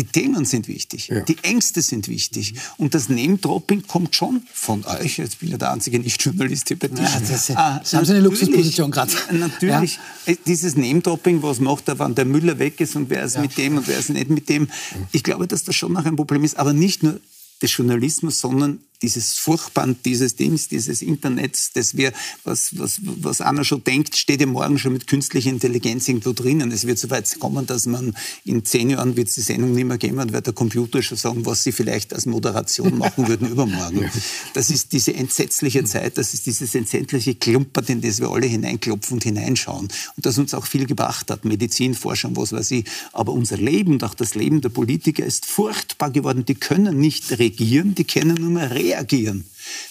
Die Themen sind wichtig, ja. die Ängste sind wichtig. Und das Name-Dropping kommt schon von euch. Jetzt bin ich ja der einzige Nicht-Journalist hier bei dir. Ja, das, ah, Sie haben so eine Luxusposition gerade. Natürlich. Ja. Äh, dieses Name-Dropping, was macht er, wann der Müller weg ist und wer ist mit dem und wer ist nicht mit dem. Ich glaube, dass das schon noch ein Problem ist. Aber nicht nur des Journalismus, sondern dieses Furchtband dieses Dings, dieses Internets, das wir, was, was, was einer schon denkt, steht ja morgen schon mit künstlicher Intelligenz irgendwo drinnen. Es wird so weit kommen, dass man in zehn Jahren wird es die Sendung nicht mehr geben und wird der Computer schon sagen, was sie vielleicht als Moderation machen würden (laughs) übermorgen. Das ist diese entsetzliche Zeit, das ist dieses entsetzliche Klumpert, in das wir alle hineinklopfen und hineinschauen. Und das uns auch viel gebracht hat, Medizin, Forschung, was weiß ich. Aber unser Leben auch das Leben der Politiker ist furchtbar geworden. Die können nicht regieren, die können nur mehr regieren reagieren.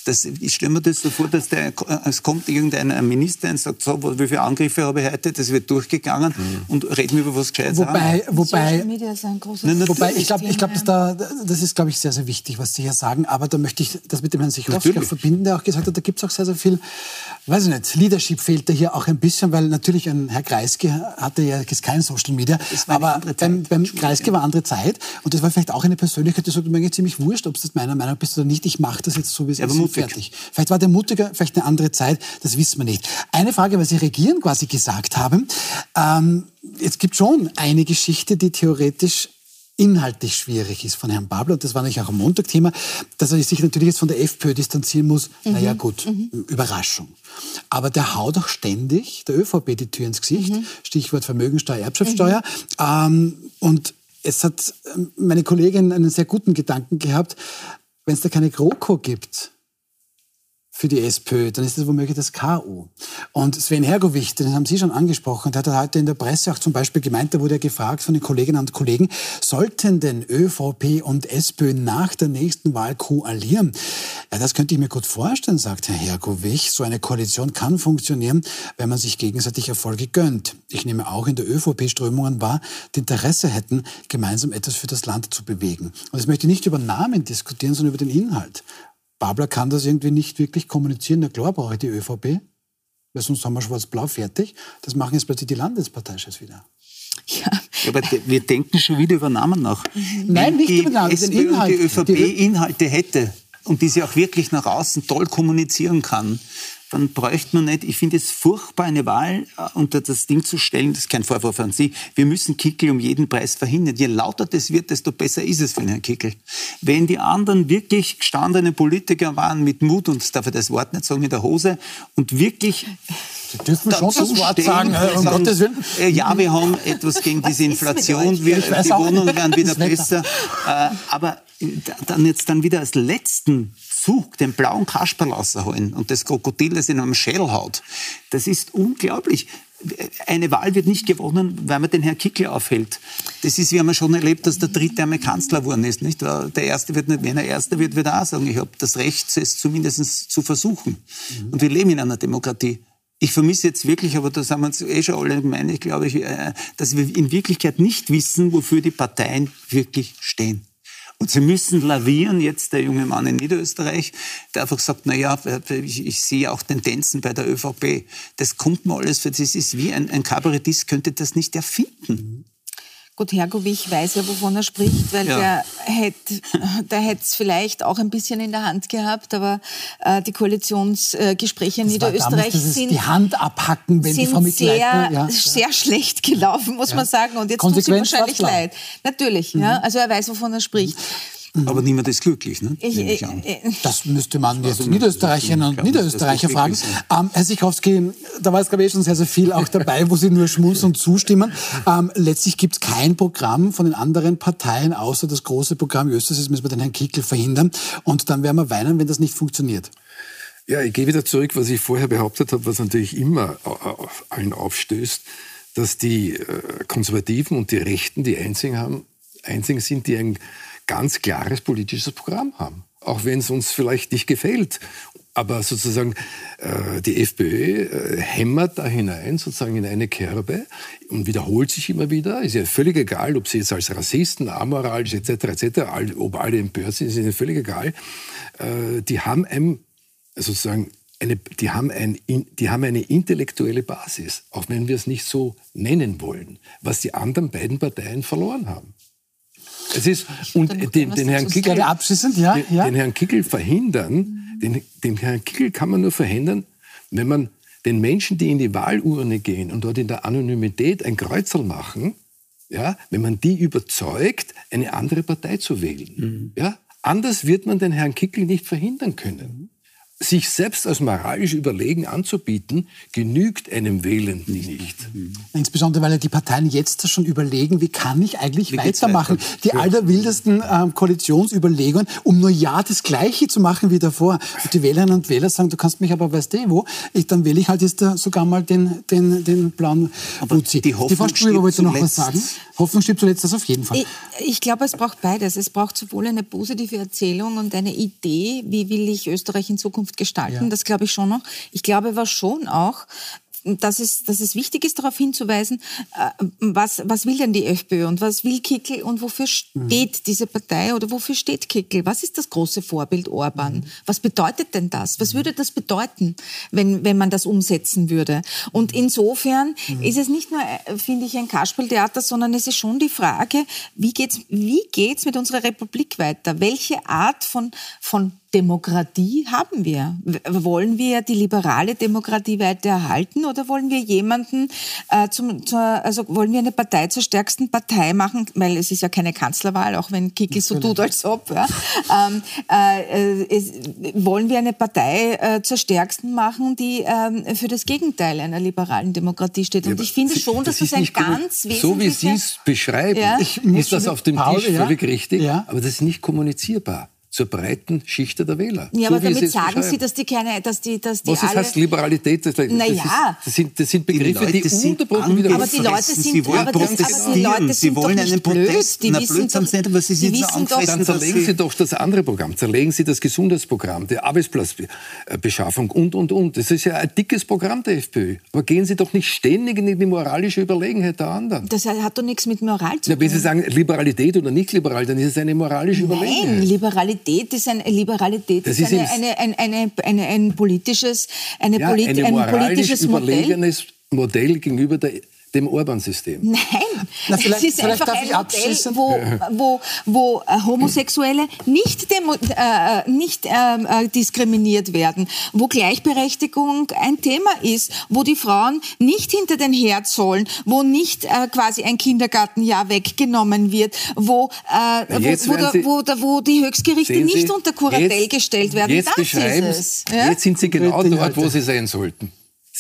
Das, ich stelle mir das so vor, dass der, es kommt irgendein Minister und sagt, so, wie viele Angriffe habe ich heute, das wird durchgegangen mhm. und reden wir über was Gescheites. Wobei, wobei, wobei ich glaube, ich glaub, da, das ist, glaube ich, sehr, sehr wichtig, was Sie hier sagen, aber da möchte ich das mit dem Herrn Sichowski verbinden, der auch gesagt hat, da gibt es auch sehr, sehr viel, weiß ich nicht, Leadership fehlt da hier auch ein bisschen, weil natürlich ein Herr Kreisky hatte ja kein Social Media, aber beim, beim Kreisky war andere Zeit und das war vielleicht auch eine Persönlichkeit, die sagt, mir ziemlich wurscht, ob es meiner Meinung bist oder nicht, ich mache das jetzt so, wie es ist mutig. fertig. Vielleicht war der mutiger, vielleicht eine andere Zeit, das wissen wir nicht. Eine Frage, was Sie Regieren quasi gesagt haben. Ähm, es gibt schon eine Geschichte, die theoretisch inhaltlich schwierig ist von Herrn Babler, und das war natürlich auch am Montag Thema, dass er sich natürlich jetzt von der FPÖ distanzieren muss. Mhm. Naja gut, mhm. Überraschung. Aber der haut auch ständig der ÖVP die Tür ins Gesicht. Mhm. Stichwort Vermögensteuer, Erbschaftssteuer. Mhm. Ähm, und es hat ähm, meine Kollegin einen sehr guten Gedanken gehabt, wenn es da keine GroKo gibt, für die SPÖ, dann ist das womöglich das KU. Und Sven Hergovich, den haben Sie schon angesprochen, der hat heute in der Presse auch zum Beispiel gemeint, da wurde er gefragt von den Kolleginnen und Kollegen, sollten denn ÖVP und SPÖ nach der nächsten Wahl koalieren? Ja, das könnte ich mir gut vorstellen, sagt Herr Hergovich. So eine Koalition kann funktionieren, wenn man sich gegenseitig Erfolge gönnt. Ich nehme auch in der ÖVP Strömungen wahr, die Interesse hätten, gemeinsam etwas für das Land zu bewegen. Und ich möchte nicht über Namen diskutieren, sondern über den Inhalt. Babler kann das irgendwie nicht wirklich kommunizieren. Na klar brauche ich die ÖVP, weil sonst haben wir schwarz-blau fertig. Das machen jetzt plötzlich die Landesparteichefs wieder. Ja. Aber wir denken schon wieder über Namen nach. Mhm. Nein, nicht über Namen, den Inhalt. die ÖVP die Inhalte hätte und die sie auch wirklich nach außen toll kommunizieren kann, dann bräuchte man nicht, ich finde es furchtbar, eine Wahl äh, unter das Ding zu stellen, das ist kein Vorwurf an Sie, wir müssen Kickel um jeden Preis verhindern. Je lauter das wird, desto besser ist es für Herrn Kickel. Wenn die anderen wirklich gestandene Politiker waren mit Mut, und darf ich das Wort nicht sagen, in der Hose, und wirklich Sie dürfen schon das Wort sagen, um Gottes Willen. Äh, ja, wir haben etwas gegen diese Inflation, wir, die Wohnungen werden wieder besser. Äh, aber dann jetzt dann wieder als letzten Zug den blauen Kasperl rausholen und das Krokodil, das in einem Schädel haut, das ist unglaublich. eine Wahl wird nicht gewonnen, weil man den Herrn Kickl aufhält. Das ist, wir haben ja schon erlebt, dass der dritte einmal Kanzler geworden ist. Nicht? Der erste wird nicht, wenn er erster wird, wird er auch sagen, ich habe das Recht, es zumindest zu versuchen. Mhm. Und wir leben in einer Demokratie. Ich vermisse jetzt wirklich, aber da sind wir uns eh schon alle gemeint, ich glaube, äh, dass wir in Wirklichkeit nicht wissen, wofür die Parteien wirklich stehen. Und sie müssen lavieren, jetzt der junge Mann in Niederösterreich, der einfach sagt, na ja, ich, ich sehe auch Tendenzen bei der ÖVP. Das kommt mir alles, das ist wie ein, ein Kabarettist könnte das nicht erfinden. Gut, Hergovich weiß ja, wovon er spricht, weil ja. der hätte der es vielleicht auch ein bisschen in der Hand gehabt, aber äh, die Koalitionsgespräche in Niederösterreich damals, sind die Hand abhacken, wenn sind die Frau sehr, ja. sehr schlecht gelaufen, muss ja. man sagen. Und jetzt tut es ihm wahrscheinlich leid. Natürlich, mhm. ja. Also er weiß, wovon er spricht. Aber niemand ist glücklich, ne? Ich, ich, das müsste man jetzt also, Niederösterreicherinnen und Niederösterreicher fragen. Ähm, Herr Sichowski, da war es, glaube ich, schon sehr, sehr viel auch dabei, wo Sie nur schmunzeln und zustimmen. Ähm, letztlich gibt es kein Programm von den anderen Parteien, außer das große Programm Österreich, das müssen wir den Herrn Kickel verhindern. Und dann werden wir weinen, wenn das nicht funktioniert. Ja, ich gehe wieder zurück, was ich vorher behauptet habe, was natürlich immer allen aufstößt, dass die äh, Konservativen und die Rechten die einzigen haben, einzigen sind, die ein ganz klares politisches Programm haben. Auch wenn es uns vielleicht nicht gefällt. Aber sozusagen äh, die FPÖ äh, hämmert da hinein, sozusagen in eine Kerbe und wiederholt sich immer wieder. Ist ja völlig egal, ob sie jetzt als Rassisten, amoralisch etc. etc. Ob alle empört sind, ist ihnen völlig egal. Äh, die haben ein, sozusagen eine, die, haben ein, die haben eine intellektuelle Basis, auch wenn wir es nicht so nennen wollen, was die anderen beiden Parteien verloren haben. Es ist, und den, den, Herrn Kickel, abschließend, ja, den, ja. den Herrn Kickel verhindern, den, den Herrn Kickel kann man nur verhindern, wenn man den Menschen, die in die Wahlurne gehen und dort in der Anonymität ein Kreuzel machen, ja, wenn man die überzeugt, eine andere Partei zu wählen. Mhm. Ja, anders wird man den Herrn Kickel nicht verhindern können sich selbst als moralisch überlegen anzubieten, genügt einem Wählenden nicht. Insbesondere, weil ja die Parteien jetzt schon überlegen, wie kann ich eigentlich wie weitermachen. Die allerwildesten äh, Koalitionsüberlegungen, um nur ja das Gleiche zu machen wie davor. Und die Wählerinnen und Wähler sagen, du kannst mich aber, weißt du wo, ich, dann wähle ich halt jetzt sogar mal den, den, den blauen Uzi. Die, die Frau Strüber wollte noch was sagen. Hoffnung stirbt zuletzt, das auf jeden Fall. Ich, ich glaube, es braucht beides. Es braucht sowohl eine positive Erzählung und eine Idee, wie will ich Österreich in Zukunft gestalten. Ja. Das glaube ich schon noch. Ich glaube aber schon auch, dass es, dass es wichtig ist, darauf hinzuweisen, äh, was, was will denn die FPÖ und was will Kickel und wofür steht mhm. diese Partei oder wofür steht Kickel? Was ist das große Vorbild Orban? Mhm. Was bedeutet denn das? Was würde das bedeuten, wenn, wenn man das umsetzen würde? Und insofern mhm. ist es nicht nur, äh, finde ich, ein Kasperltheater, sondern es ist schon die Frage, wie geht's, wie geht's mit unserer Republik weiter? Welche Art von, von Demokratie haben wir? Wollen wir die liberale Demokratie weiter erhalten oder wollen wir jemanden äh, zum, zur, also wollen wir eine Partei zur stärksten Partei machen? Weil es ist ja keine Kanzlerwahl, auch wenn Kiki so tut, als ob. Ja. Ähm, äh, es, wollen wir eine Partei äh, zur stärksten machen, die ähm, für das Gegenteil einer liberalen Demokratie steht? Und ja, ich finde schon, dass das, das ein ganz wesentlicher... So wie Sie es beschreiben, ja? ist das auf dem Paul, Tisch völlig richtig, aber das ist nicht kommunizierbar zur breiten Schicht der Wähler. Ja, so aber damit sagen Sie, dass die keine, dass die, dass die Was alle... heißt Liberalität? Das, das, naja. das, sind, das sind Begriffe, die, die unterbrochen wieder Aber die Leute sind, sie wollen aber, das, aber die Leute sie wollen einen Protest. Die Na, wissen doch, nicht, aber Sie sind so doch, Dann zerlegen Sie doch das andere Programm. Zerlegen Sie das Gesundheitsprogramm, die Arbeitsplatzbeschaffung und, und, und. Das ist ja ein dickes Programm der FPÖ. Aber gehen Sie doch nicht ständig in die moralische Überlegenheit der anderen. Das hat doch nichts mit Moral zu tun. Ja, wenn Sie sagen Liberalität oder nicht liberal, dann ist es eine moralische Überlegenheit. Nein, Liberalität ist ein Liberalität das ist, eine, eine, eine, eine, ein politisches, eine ja, polit, ein politisches Modell. Modell gegenüber der dem Orban-System. Nein, Na, es ist einfach ein Modell, wo, wo, wo äh, Homosexuelle nicht, demo, äh, äh, nicht ähm, äh, diskriminiert werden, wo Gleichberechtigung ein Thema ist, wo die Frauen nicht hinter den Herd sollen, wo nicht äh, quasi ein Kindergartenjahr weggenommen wird, wo, äh, wo, wo, da, wo, da, wo, die Höchstgerichte Sie, nicht unter Kuratell gestellt werden. Jetzt das ist es. Ja? Jetzt sind Sie genau dort, wo Sie sein sollten.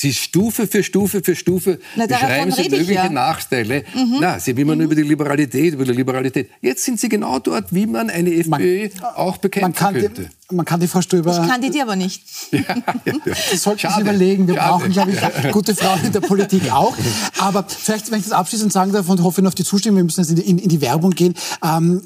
Sie Stufe für Stufe für Stufe Na, beschreiben Sie mögliche ja. Nachteile. Na, Sie will man über die Liberalität, über die Liberalität. Jetzt sind Sie genau dort, wie man eine FPÖ auch Man bekämpfen kann, die, könnte. man kann die Frau Stöber Ich kandidiere aber nicht. (laughs) Das (laughs) sollten Schade. Sie überlegen. Wir Schade. brauchen, glaube ich, gute Frauen in der Politik auch. Aber vielleicht, wenn ich das abschließend sagen darf und hoffe auf die Zustimmung, wir müssen jetzt in die, in, in die Werbung gehen. Ähm,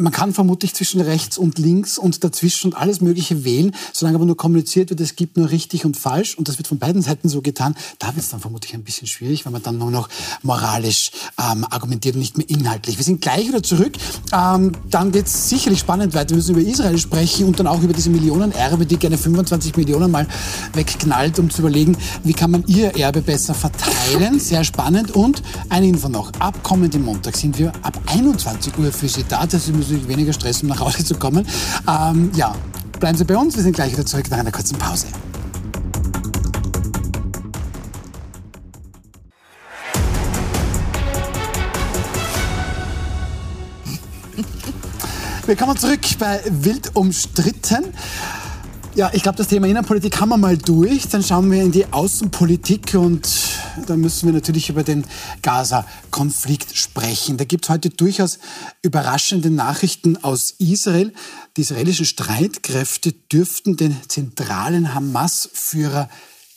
man kann vermutlich zwischen rechts und links und dazwischen und alles Mögliche wählen, solange aber nur kommuniziert wird, es gibt nur richtig und falsch und das wird von beiden Seiten so getan. Da wird es dann vermutlich ein bisschen schwierig, weil man dann nur noch moralisch ähm, argumentiert und nicht mehr inhaltlich. Wir sind gleich wieder zurück. Ähm, dann wird es sicherlich spannend weiter. Wir müssen über Israel sprechen und dann auch über diese Millionenerbe, die gerne 25 Millionen mal wegknallt, um zu überlegen, wie kann man ihr Erbe besser verteilen. Sehr spannend. Und eine Info noch. Ab kommenden Montag sind wir ab 21 Uhr für Sie da. Das müssen Sie weniger Stress, um nach Hause zu kommen. Ähm, ja, bleiben Sie bei uns. Wir sind gleich wieder zurück nach einer kurzen Pause. Willkommen zurück bei Wild umstritten. Ja, ich glaube, das Thema Innenpolitik haben wir mal durch. Dann schauen wir in die Außenpolitik und da müssen wir natürlich über den Gaza-Konflikt sprechen. Da gibt es heute durchaus überraschende Nachrichten aus Israel. Die israelischen Streitkräfte dürften den zentralen Hamas-Führer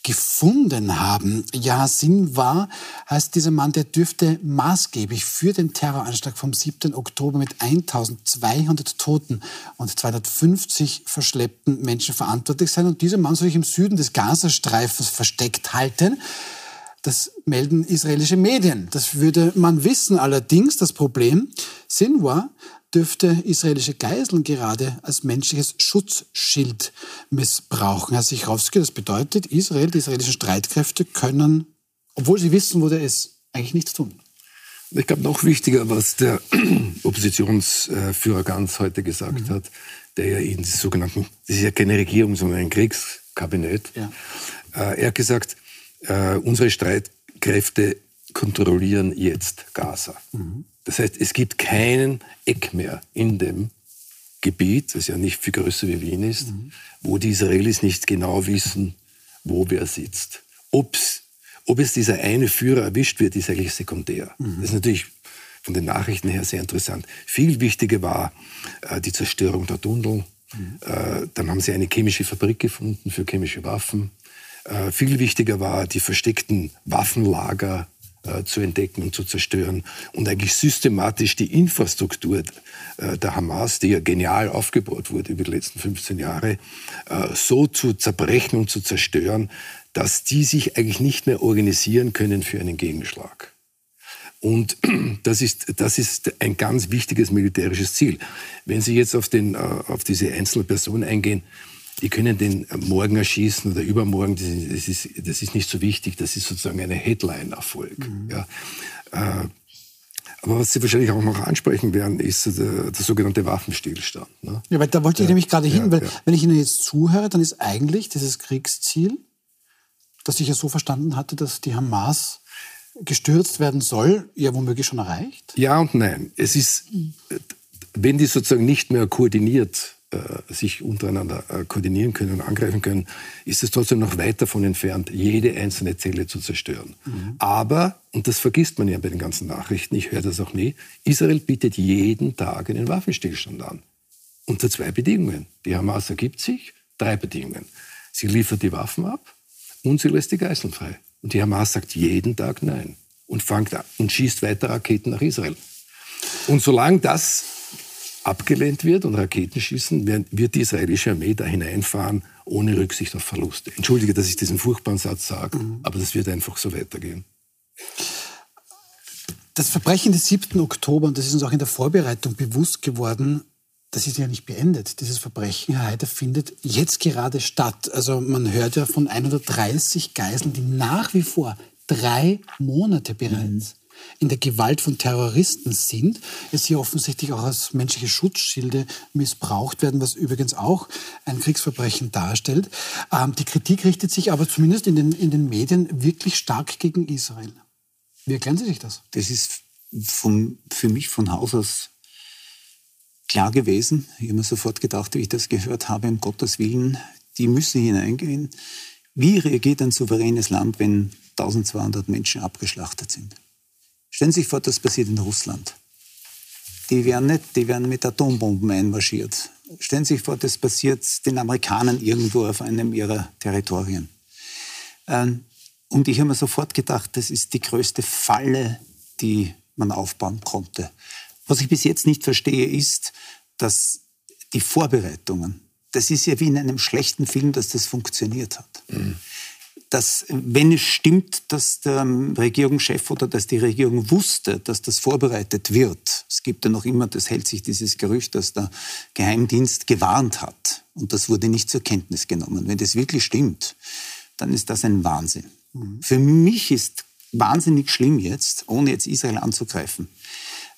gefunden haben. Ja, Sinwar heißt dieser Mann, der dürfte maßgeblich für den Terroranschlag vom 7. Oktober mit 1200 Toten und 250 verschleppten Menschen verantwortlich sein. Und dieser Mann soll sich im Süden des Gazastreifens versteckt halten. Das melden israelische Medien. Das würde man wissen. Allerdings das Problem, Sinwar dürfte israelische Geiseln gerade als menschliches Schutzschild missbrauchen. Herr Sichrowski, das bedeutet, Israel, die israelischen Streitkräfte können, obwohl sie wissen, wo der ist, eigentlich nichts tun. Ich glaube, noch wichtiger, was der (clears throat) Oppositionsführer Ganz heute gesagt hat, der ja in sogenannten, das ist ja keine Regierung, sondern ein Kriegskabinett. Ja. Äh, Er hat gesagt, äh, unsere Streitkräfte kontrollieren jetzt Gaza. Das heißt, es gibt keinen Eck mehr in dem Gebiet, das ja nicht viel größer wie Wien ist, wo die Israelis nicht genau wissen, wo wer sitzt. Ob's, ob es dieser eine Führer erwischt wird, ist eigentlich sekundär. Das ist natürlich von den Nachrichten her sehr interessant. Viel wichtiger war äh, die Zerstörung der Tunnel. Äh, dann haben sie eine chemische Fabrik gefunden für chemische Waffen. Äh, viel wichtiger war, die versteckten Waffenlager äh, zu entdecken und zu zerstören und eigentlich systematisch die Infrastruktur äh, der Hamas, die ja genial aufgebaut wurde über die letzten 15 Jahre, so zu zerbrechen und zu zerstören, dass die sich eigentlich nicht mehr organisieren können für einen Gegenschlag. Und (clears throat) das ist, das ist ein ganz wichtiges militärisches Ziel. Wenn Sie jetzt auf, den, auf diese einzelne Person eingehen, die können den morgen erschießen oder übermorgen, das ist, das ist, nicht so wichtig, das ist sozusagen eine Headline-Erfolg. Ja. Äh, aber was Sie wahrscheinlich auch noch ansprechen werden, ist der, der sogenannte Waffenstillstand. Ne? Ja, weil da wollte ich nämlich gerade hin, ja, weil ja. wenn ich Ihnen jetzt zuhöre, dann ist eigentlich dieses Kriegsziel, das ich ja so verstanden hatte, dass die Hamas gestürzt werden soll, ja womöglich schon erreicht? Ja und nein. Es ist, wenn die sozusagen nicht mehr koordiniert sich untereinander äh, koordinieren können und angreifen können, ist es trotzdem noch weit davon entfernt, jede einzelne Zelle zu zerstören. Aber, und das vergisst man ja bei den ganzen Nachrichten, ich höre das auch nie, Israel bietet jeden Tag einen Waffenstillstand an. Unter zwei Bedingungen. Die Hamas ergibt sich, drei Bedingungen. Sie liefert die Waffen ab und sie lässt die Geiseln frei. Und die Hamas sagt jeden Tag Nein und, fängt und schießt weiter Raketen nach Israel. Und solange das abgelehnt wird und Raketen schießen, werden- wird die israelische Armee da hineinfahren, ohne Rücksicht auf Verluste. Entschuldige, dass ich diesen furchtbaren Satz sage, aber das wird einfach so weitergehen. Das Verbrechen des 7. Oktober, und das ist uns auch in der Vorbereitung bewusst geworden, das ist ja nicht beendet. Dieses Verbrechen, Herr Heider, findet jetzt gerade statt. Also man hört ja von 130 Geiseln, die nach wie vor drei Monate bereits in der Gewalt von Terroristen sind, jetzt hier offensichtlich auch als menschliche Schutzschilde missbraucht werden, was übrigens auch ein Kriegsverbrechen darstellt. Ähm, die Kritik richtet sich aber zumindest in den, in den Medien wirklich stark gegen Israel. Wie erklären Sie sich das? Das ist von, für mich von Haus aus klar gewesen. Ich habe mir sofort gedacht, wie ich das gehört habe, um Gottes Willen, die müssen hineingehen. Wie reagiert ein souveränes Land, wenn 1200 Menschen abgeschlachtet sind? Stellen Sie sich vor, das passiert in Russland. Die werden nicht, die werden mit Atombomben einmarschiert. Stellen Sie sich vor, das passiert den Amerikanern irgendwo auf einem ihrer Territorien. Ähm, und ich habe mir sofort gedacht, das ist die größte Falle, die man aufbauen konnte. Was ich bis jetzt nicht verstehe, ist, dass die Vorbereitungen, das ist ja wie in einem schlechten Film, dass das funktioniert hat. Mhm. Dass, wenn es stimmt, dass der Regierungschef oder dass die Regierung wusste, dass das vorbereitet wird, es gibt ja noch immer, das hält sich dieses Gerücht, dass der Geheimdienst gewarnt hat und das wurde nicht zur Kenntnis genommen. Wenn das wirklich stimmt, dann ist das ein Wahnsinn. Mhm. Für mich ist wahnsinnig schlimm jetzt, ohne jetzt Israel anzugreifen.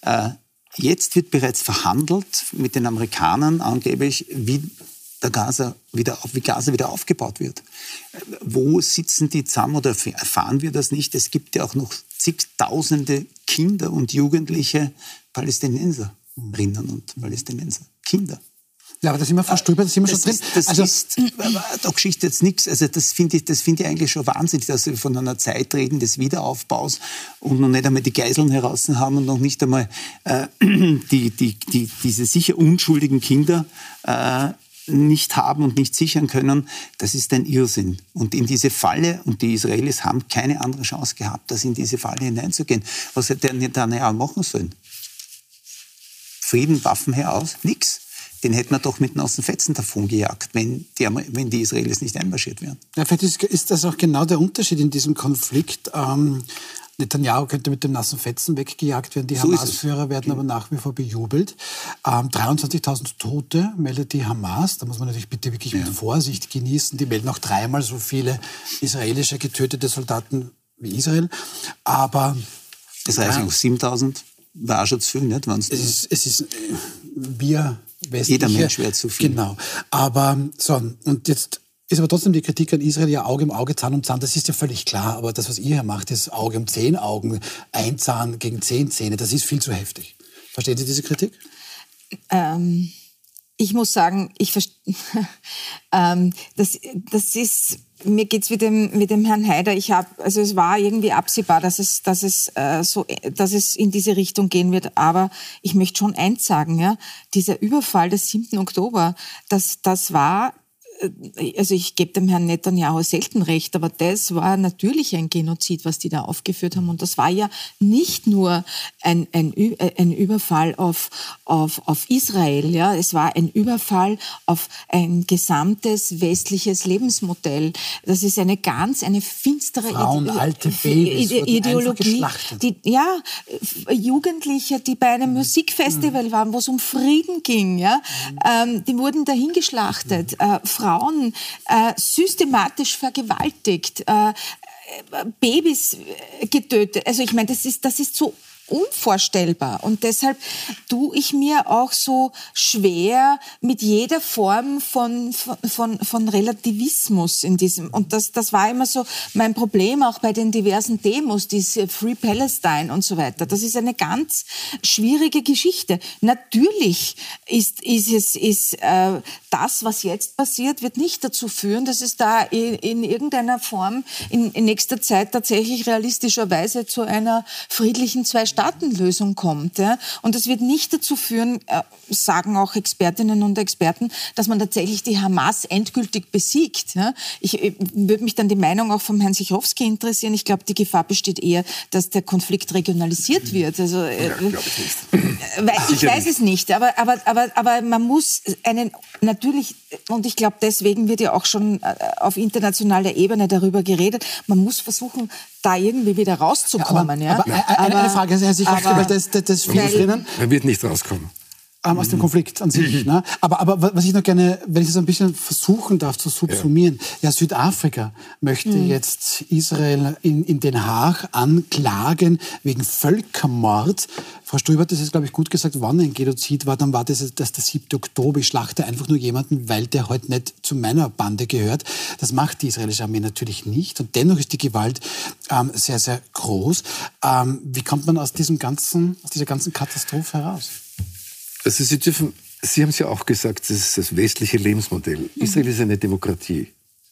Äh, jetzt wird bereits verhandelt mit den Amerikanern angeblich, wie der Gaza wieder, wie Gaza wieder aufgebaut wird. Wo sitzen die zusammen oder erfahren wir das nicht? Es gibt ja auch noch zigtausende Kinder und Jugendliche Palästinenserinnen und Palästinenser. Kinder. Ja, aber da sind wir fast drüber, da sind wir schon drin. das also, ist der Geschichte jetzt nichts. Also das finde ich, das finde ich eigentlich schon wahnsinnig, dass wir von einer Zeit reden des Wiederaufbaus und noch nicht einmal die Geiseln heraus haben und noch nicht einmal äh, (clears throat) die, die, die, diese sicher unschuldigen Kinder äh, nicht haben und nicht sichern können, das ist ein Irrsinn. Und in diese Falle, und die Israelis haben keine andere Chance gehabt, als in diese Falle hineinzugehen. Was hätte Netanyahu machen sollen? Frieden, Waffen heraus? Nix den hätten wir doch mit nassen Fetzen davon gejagt, wenn die, wenn die Israelis nicht einmarschiert wären. Ja, vielleicht ist, ist, das auch genau der Unterschied in diesem Konflikt. Ähm, Netanyahu könnte mit dem nassen Fetzen weggejagt werden. Die so Hamas-Führer werden aber nach wie vor bejubelt. Ähm, 23.000 Tote meldet die Hamas. Da muss man natürlich bitte wirklich ja. mit Vorsicht genießen. Die melden auch dreimal so viele israelische getötete Soldaten wie Israel. Aber das heißt ja, auch 7.000 war schon zu viel, nicht? es ist, es ist, äh, wir westliche. Jeder Mensch wäre zu viel. Genau. Aber so, und jetzt ist aber trotzdem die Kritik an Israel ja Auge um Auge, Zahn um Zahn, das ist ja völlig klar. Aber das, was ihr hier macht, ist Auge um zehn Augen, ein Zahn gegen zehn Zähne, das ist viel zu heftig. Verstehen Sie diese Kritik? Ähm, ich muss sagen, ich (laughs) ähm, das, das ist mir geht's mit dem mit dem Herrn Haider. Ich habe also es war irgendwie absehbar, dass es dass es äh, so dass es in diese Richtung gehen wird. Aber ich möchte schon eins sagen, ja, dieser Überfall des 7. Oktober, das das war also ich gebe dem Herrn Netanyahu selten recht, aber das war natürlich ein Genozid, was die da aufgeführt haben. Und das war ja nicht nur ein, ein, äh, ein Überfall auf, auf, auf Israel, ja, es war ein Überfall auf ein gesamtes westliches Lebensmodell. Das ist eine ganz, eine finstere Frauen, Ide alte Babys Ideologie. Die, ja, Jugendliche, die bei einem Musikfestival waren, wo es um Frieden ging, ja, mhm. ähm, die wurden dahin geschlachtet. Äh, Frauen äh, systematisch vergewaltigt, äh, Babys getötet. Also ich meine, das ist, das ist so unvorstellbar. Und deshalb tue ich mir auch so schwer mit jeder Form von, von, von Relativismus in diesem. Und das, das war immer so mein Problem auch bei den diversen Demos, diese Free Palestine und so weiter. Das ist eine ganz schwierige Geschichte. Natürlich ist, ist es, ist, äh, das, was jetzt passiert, wird nicht dazu führen, dass es da in, in irgendeiner Form in, in nächster Zeit tatsächlich realistischerweise zu einer friedlichen zwei Zwei-Staaten-Lösung kommt. Ja? Und das wird nicht dazu führen, äh, sagen auch Expertinnen und Experten, dass man tatsächlich die Hamas endgültig besiegt. Ja? Ich äh, würde mich dann die Meinung auch vom Herrn Sichowski interessieren. Ich glaube, die Gefahr besteht eher, dass der Konflikt regionalisiert wird. Also, äh, ja, ich, ich weiß es nicht, aber, aber, aber, aber man muss einen natürlich, und ich glaube, deswegen wird ja auch schon äh, auf internationaler Ebene darüber geredet, man muss versuchen, da irgendwie wieder rauszukommen. Ja, aber, ja. aber, aber eine, Frage, Herr Sichowski, weil das, das, das viele drinnen. Er wird nicht rauskommen. Ähm, aus dem Konflikt an sich. Mhm. Ne? Aber, aber was ich noch gerne, wenn ich das ein bisschen versuchen darf zu subsumieren, ja, ja Südafrika möchte mhm. jetzt Israel in, in Den Haag anklagen wegen Völkermord. Frau Strüber hat das jetzt, glaube ich, gut gesagt, wann ein Genozid war, dann war das, das der 7. Oktober. Ich schlachte einfach nur jemanden, weil der heute nicht zu meiner Bande gehört. Das macht die israelische Armee natürlich nicht. Und dennoch ist die Gewalt ähm, sehr, sehr groß. Ähm, wie kommt man aus, diesem ganzen, aus dieser ganzen Katastrophe heraus? Also Sie dürfen, Sie haben es ja auch gesagt, das ist das westliche Lebensmodell. Mhm. Israel ist eine Demokratie.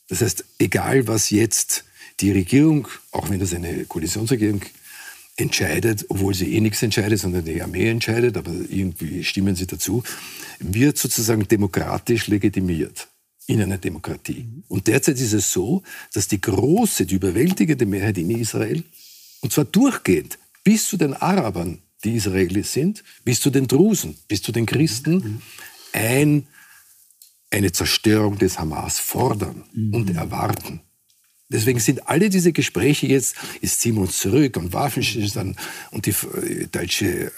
Das heißt, egal was jetzt die Regierung, auch wenn das eine Koalitionsregierung entscheidet, obwohl sie eh nichts entscheidet, sondern die Armee entscheidet, aber irgendwie stimmen sie dazu, wird sozusagen demokratisch legitimiert in einer Demokratie. Und derzeit ist es so, dass die große, die überwältigende Mehrheit in Israel, und zwar durchgehend, bis zu den Arabern, die Israelis sind, bis zu den Drusen, bis zu den Christen, ein, eine Zerstörung des Hamas fordern und erwarten. Deswegen sind alle diese Gespräche jetzt, wir uns zurück und Waffenstillstand und die äh, deutsche äh,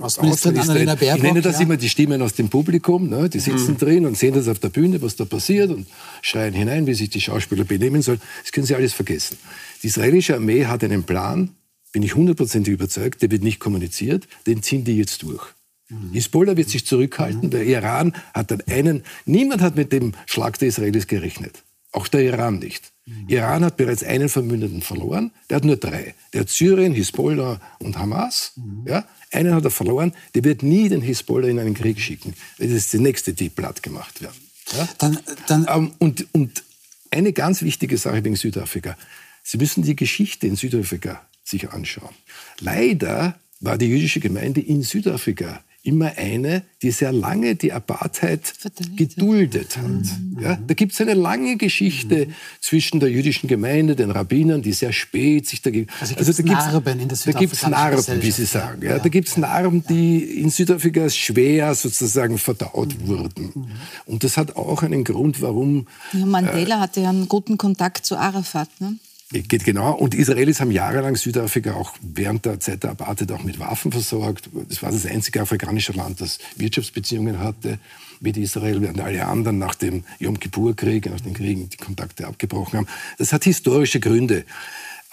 Außenministerin Annalena Baerbock. Ich nenne das ja. immer die Stimmen aus dem Publikum. Ne? Die sitzen drin und sehen das auf der Bühne, was da passiert und schreien hinein, wie sich die Schauspieler benehmen sollen. Das können sie alles vergessen. Die israelische Armee hat einen Plan, bin ich hundertprozentig überzeugt, der wird nicht kommuniziert, den ziehen die jetzt durch. Hisbollah wird sich zurückhalten, der Iran hat dann einen, niemand hat mit dem Schlag der Israelis gerechnet. Auch der Iran nicht. Iran hat bereits einen Verbündeten verloren, der hat nur drei. Der hat Syrien, Hisbollah und Hamas. Ja? Einen hat er verloren, der wird nie den Hisbollah in einen Krieg schicken. Das ist die nächste, die platt gemacht werden. Ja? Dann, dann, Ähm, und, und eine ganz wichtige Sache wegen Südafrika. Sie müssen die Geschichte in Südafrika sich anschauen. Leider war die jüdische Gemeinde in Südafrika immer eine, die sehr lange die Apartheid geduldet hat. Ja, da gibt es eine lange Geschichte zwischen der jüdischen Gemeinde, den Rabbinern, die sehr spät sich dagegen... Also da gibt's- Narben in der Da gibt es Narben, wie Sie sagen. ja. Da gibt es Narben, die in Südafrika schwer sozusagen verdaut Mhm. wurden. Und das hat auch einen Grund, warum Mandela hatte ja einen guten Kontakt zu Arafat. Ne? Geht genau. Und Israelis haben jahrelang Südafrika auch während der Zeit der Apartheid auch mit Waffen versorgt. Das war das einzige afrikanische Land, das Wirtschaftsbeziehungen hatte mit Israel, während alle anderen nach dem Yom Kippur-Krieg, nach den Kriegen die Kontakte abgebrochen haben. Das hat historische Gründe.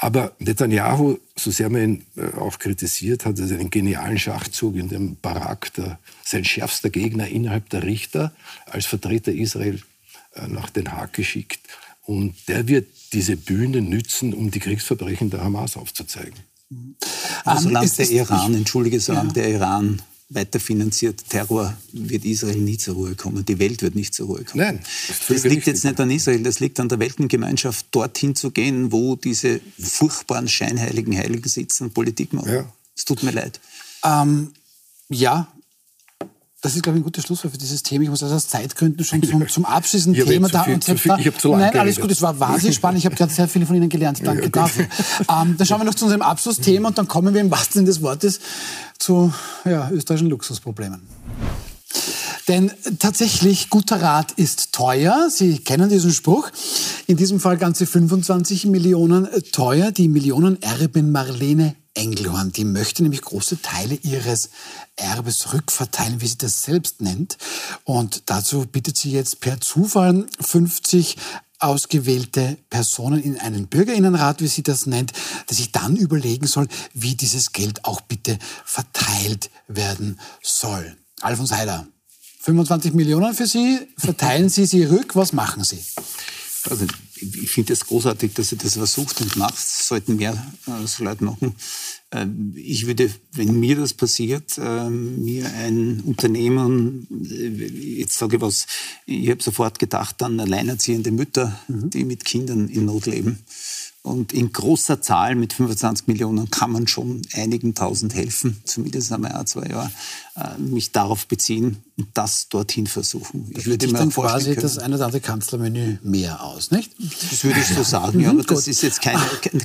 Aber Netanyahu, so sehr man ihn äh, auch kritisiert hat, also einen genialen Schachzug, in dem Barak, der, sein schärfster Gegner innerhalb der Richter, als Vertreter Israel äh, nach Den Haag geschickt. Und der wird diese Bühne nützen, um die Kriegsverbrechen der Hamas aufzuzeigen. Ähm, solange ist- der Iran, entschuldige, solange Ja. der Iran weiterfinanziert Terror, wird Israel nie zur Ruhe kommen. Die Welt wird nicht zur Ruhe kommen. Nein, das das liegt jetzt nicht an Israel, das liegt an der Weltengemeinschaft, dorthin zu gehen, wo diese furchtbaren scheinheiligen Heiligen sitzen und Politik machen. Ja. Es tut mir leid. Ähm, ja, das ist, glaube ich, ein gutes Schlusswort für dieses Thema. Ich muss also aus Zeitgründen schon zum, zum abschließenden (laughs) Thema da. viel- und zu viel- ich habe zu lange Nein, alles geredet. gut, es war wahnsinnig spannend. Ich habe gerade sehr viel von Ihnen gelernt. Danke dafür. (laughs) Ähm, dann schauen wir noch zu unserem Abschlussthema und dann kommen wir im wahrsten Sinne des Wortes zu ja, österreichischen Luxusproblemen. Denn tatsächlich, guter Rat ist teuer. Sie kennen diesen Spruch. In diesem Fall ganze 25 Millionen teuer. Die Millionenerbin Marlene Engelhorn, die möchte nämlich große Teile ihres Erbes rückverteilen, wie sie das selbst nennt. Und dazu bittet sie jetzt per Zufall 50 ausgewählte Personen in einen Bürgerinnenrat, wie sie das nennt, der sich dann überlegen soll, wie dieses Geld auch bitte verteilt werden soll. Alfons Heider, 25 Millionen für Sie, verteilen Sie sie rück, was machen Sie? Also ich finde es großartig, dass sie das versucht und macht. Das sollten mehr äh, so Leute machen. Ähm, ich würde, wenn mir das passiert, ähm, mir ein Unternehmen, äh, jetzt sage ich was, ich habe sofort gedacht an alleinerziehende Mütter, die mit Kindern in Not leben. Und in großer Zahl mit 25 Millionen kann man schon einigen tausend helfen, zumindest einmal ein, zwei Jahre, äh, mich darauf beziehen das dorthin versuchen. Ich würde mir dann quasi können, das ein oder andere Kanzlermenü mehr aus, nicht? das würde ich so sagen, ja, Mhm, aber das ist jetzt (laughs) kein,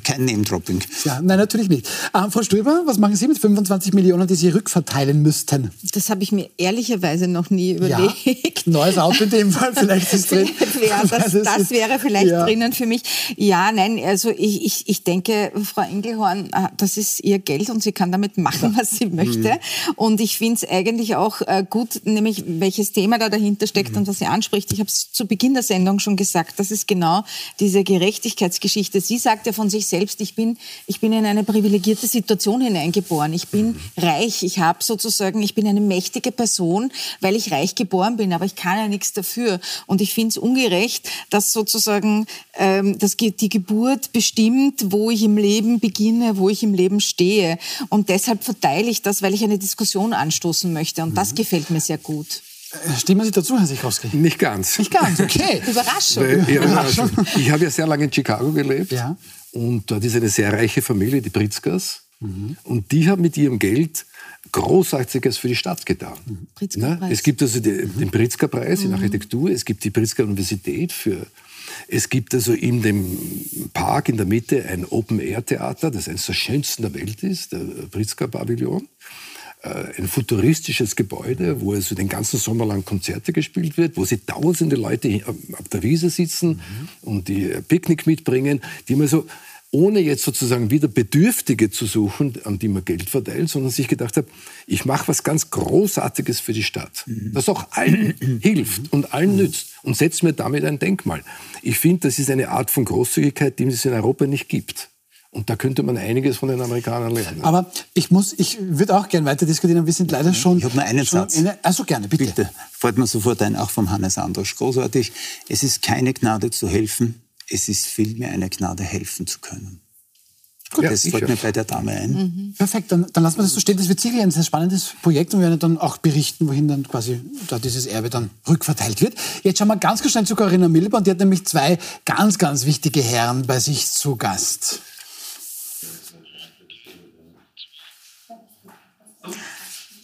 kein, Name-Dropping. Ja, nein, natürlich nicht. Ähm, Frau Stöber, was machen Sie mit 25 Millionen, die Sie rückverteilen müssten? Das habe ich mir ehrlicherweise noch nie überlegt. neues Auto in dem Fall, vielleicht ist (laughs) drin. Ja, das, das wäre vielleicht Ja. drinnen für mich. Ja, nein, also ich, ich, ich denke, Frau Engelhorn, äh, das ist ihr Geld und sie kann damit machen, was sie möchte. Mhm. Und ich finde es eigentlich auch äh, gut, nämlich welches Thema da dahinter steckt Mhm. und was sie anspricht. Ich habe es zu Beginn der Sendung schon gesagt, das ist genau diese Gerechtigkeitsgeschichte. Sie sagt ja von sich selbst, ich bin, ich bin in eine privilegierte Situation hineingeboren. Ich bin Mhm. reich, ich habe sozusagen, ich bin eine mächtige Person, weil ich reich geboren bin, aber ich kann ja nichts dafür. Und ich finde es ungerecht, dass sozusagen ähm, dass die Geburt bestimmt, wo ich im Leben beginne, wo ich im Leben stehe. Und deshalb verteile ich das, weil ich eine Diskussion anstoßen möchte. Und Mhm. das gefällt mir sehr gut. Stimmen Sie dazu, Herr Sichowski? Nicht ganz. Nicht ganz, okay. (laughs) Überraschung. Weil, ja, Überraschung. Ich habe ja sehr lange in Chicago gelebt. Ja. Und dort ist eine sehr reiche Familie, die Pritzkers. Und die haben mit ihrem Geld Großartiges für die Stadt getan. Na, es gibt also die, den Pritzker-Preis in Architektur, es gibt die Pritzker-Universität für es gibt also in dem Park in der Mitte ein Open-Air-Theater, das eines der schönsten der Welt ist, der Pritzker-Pavillon. Äh, Ein futuristisches Gebäude, wo also den ganzen Sommer lang Konzerte gespielt wird, wo sie tausende Leute auf der Wiese sitzen und die äh, Picknick mitbringen, die man so ohne jetzt sozusagen wieder Bedürftige zu suchen, an die man Geld verteilt, sondern sich gedacht hat, ich mache was ganz Großartiges für die Stadt, das auch allen (clears throat) hilft und allen nützt und setze mir damit ein Denkmal. Ich finde, das ist eine Art von Großzügigkeit, die es in Europa nicht gibt. Und da könnte man einiges von den Amerikanern lernen. Aber ich muss, ich würde auch gerne weiter diskutieren, wir sind leider schon. Ich habe nur einen Satz. in- Also gerne, bitte. Bitte, fällt mir sofort ein, auch vom Hannes Androsch. Großartig. Es ist keine Gnade zu helfen, es ist vielmehr eine Gnade, helfen zu können. Ja, das fällt mir bei der Dame ein. Perfekt, dann, dann lassen wir das so stehen. Das wird sicherlich ein sehr spannendes Projekt und wir werden dann auch berichten, wohin dann quasi da dieses Erbe dann rückverteilt wird. Jetzt schauen wir ganz kurz schnell zu Corinna Milborn. Die hat nämlich zwei ganz, ganz wichtige Herren bei sich zu Gast.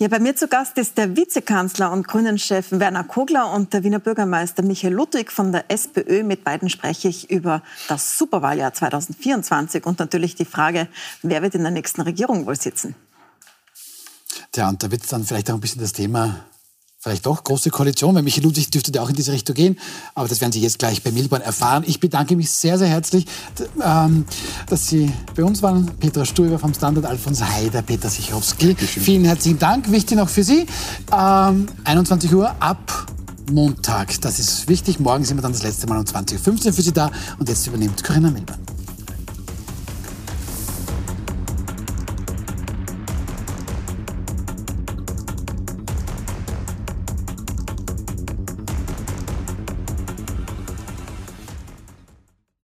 Ja, bei mir zu Gast ist der Vizekanzler und Grünen-Chef Werner Kogler und der Wiener Bürgermeister Michael Ludwig von der SPÖ. Mit beiden spreche ich über das Superwahljahr 2024 und natürlich die Frage, wer wird in der nächsten Regierung wohl sitzen? Tja, und da wird dann vielleicht auch ein bisschen das Thema, vielleicht doch große Koalition, weil Michael Ludwig dürfte ja auch in diese Richtung gehen. Aber das werden Sie jetzt gleich bei Milborn erfahren. Ich bedanke mich sehr, sehr herzlich, ähm, dass Sie bei uns waren. Petra Stuber vom Standard, Alfons Heider, Peter Sichowski. Vielen herzlichen Dank. Wichtig noch für Sie, ähm, 21 Uhr ab Montag. Das ist wichtig. Morgen sind wir dann das letzte Mal um 20.15 Uhr für Sie da. Und jetzt übernimmt Corinna Milborn.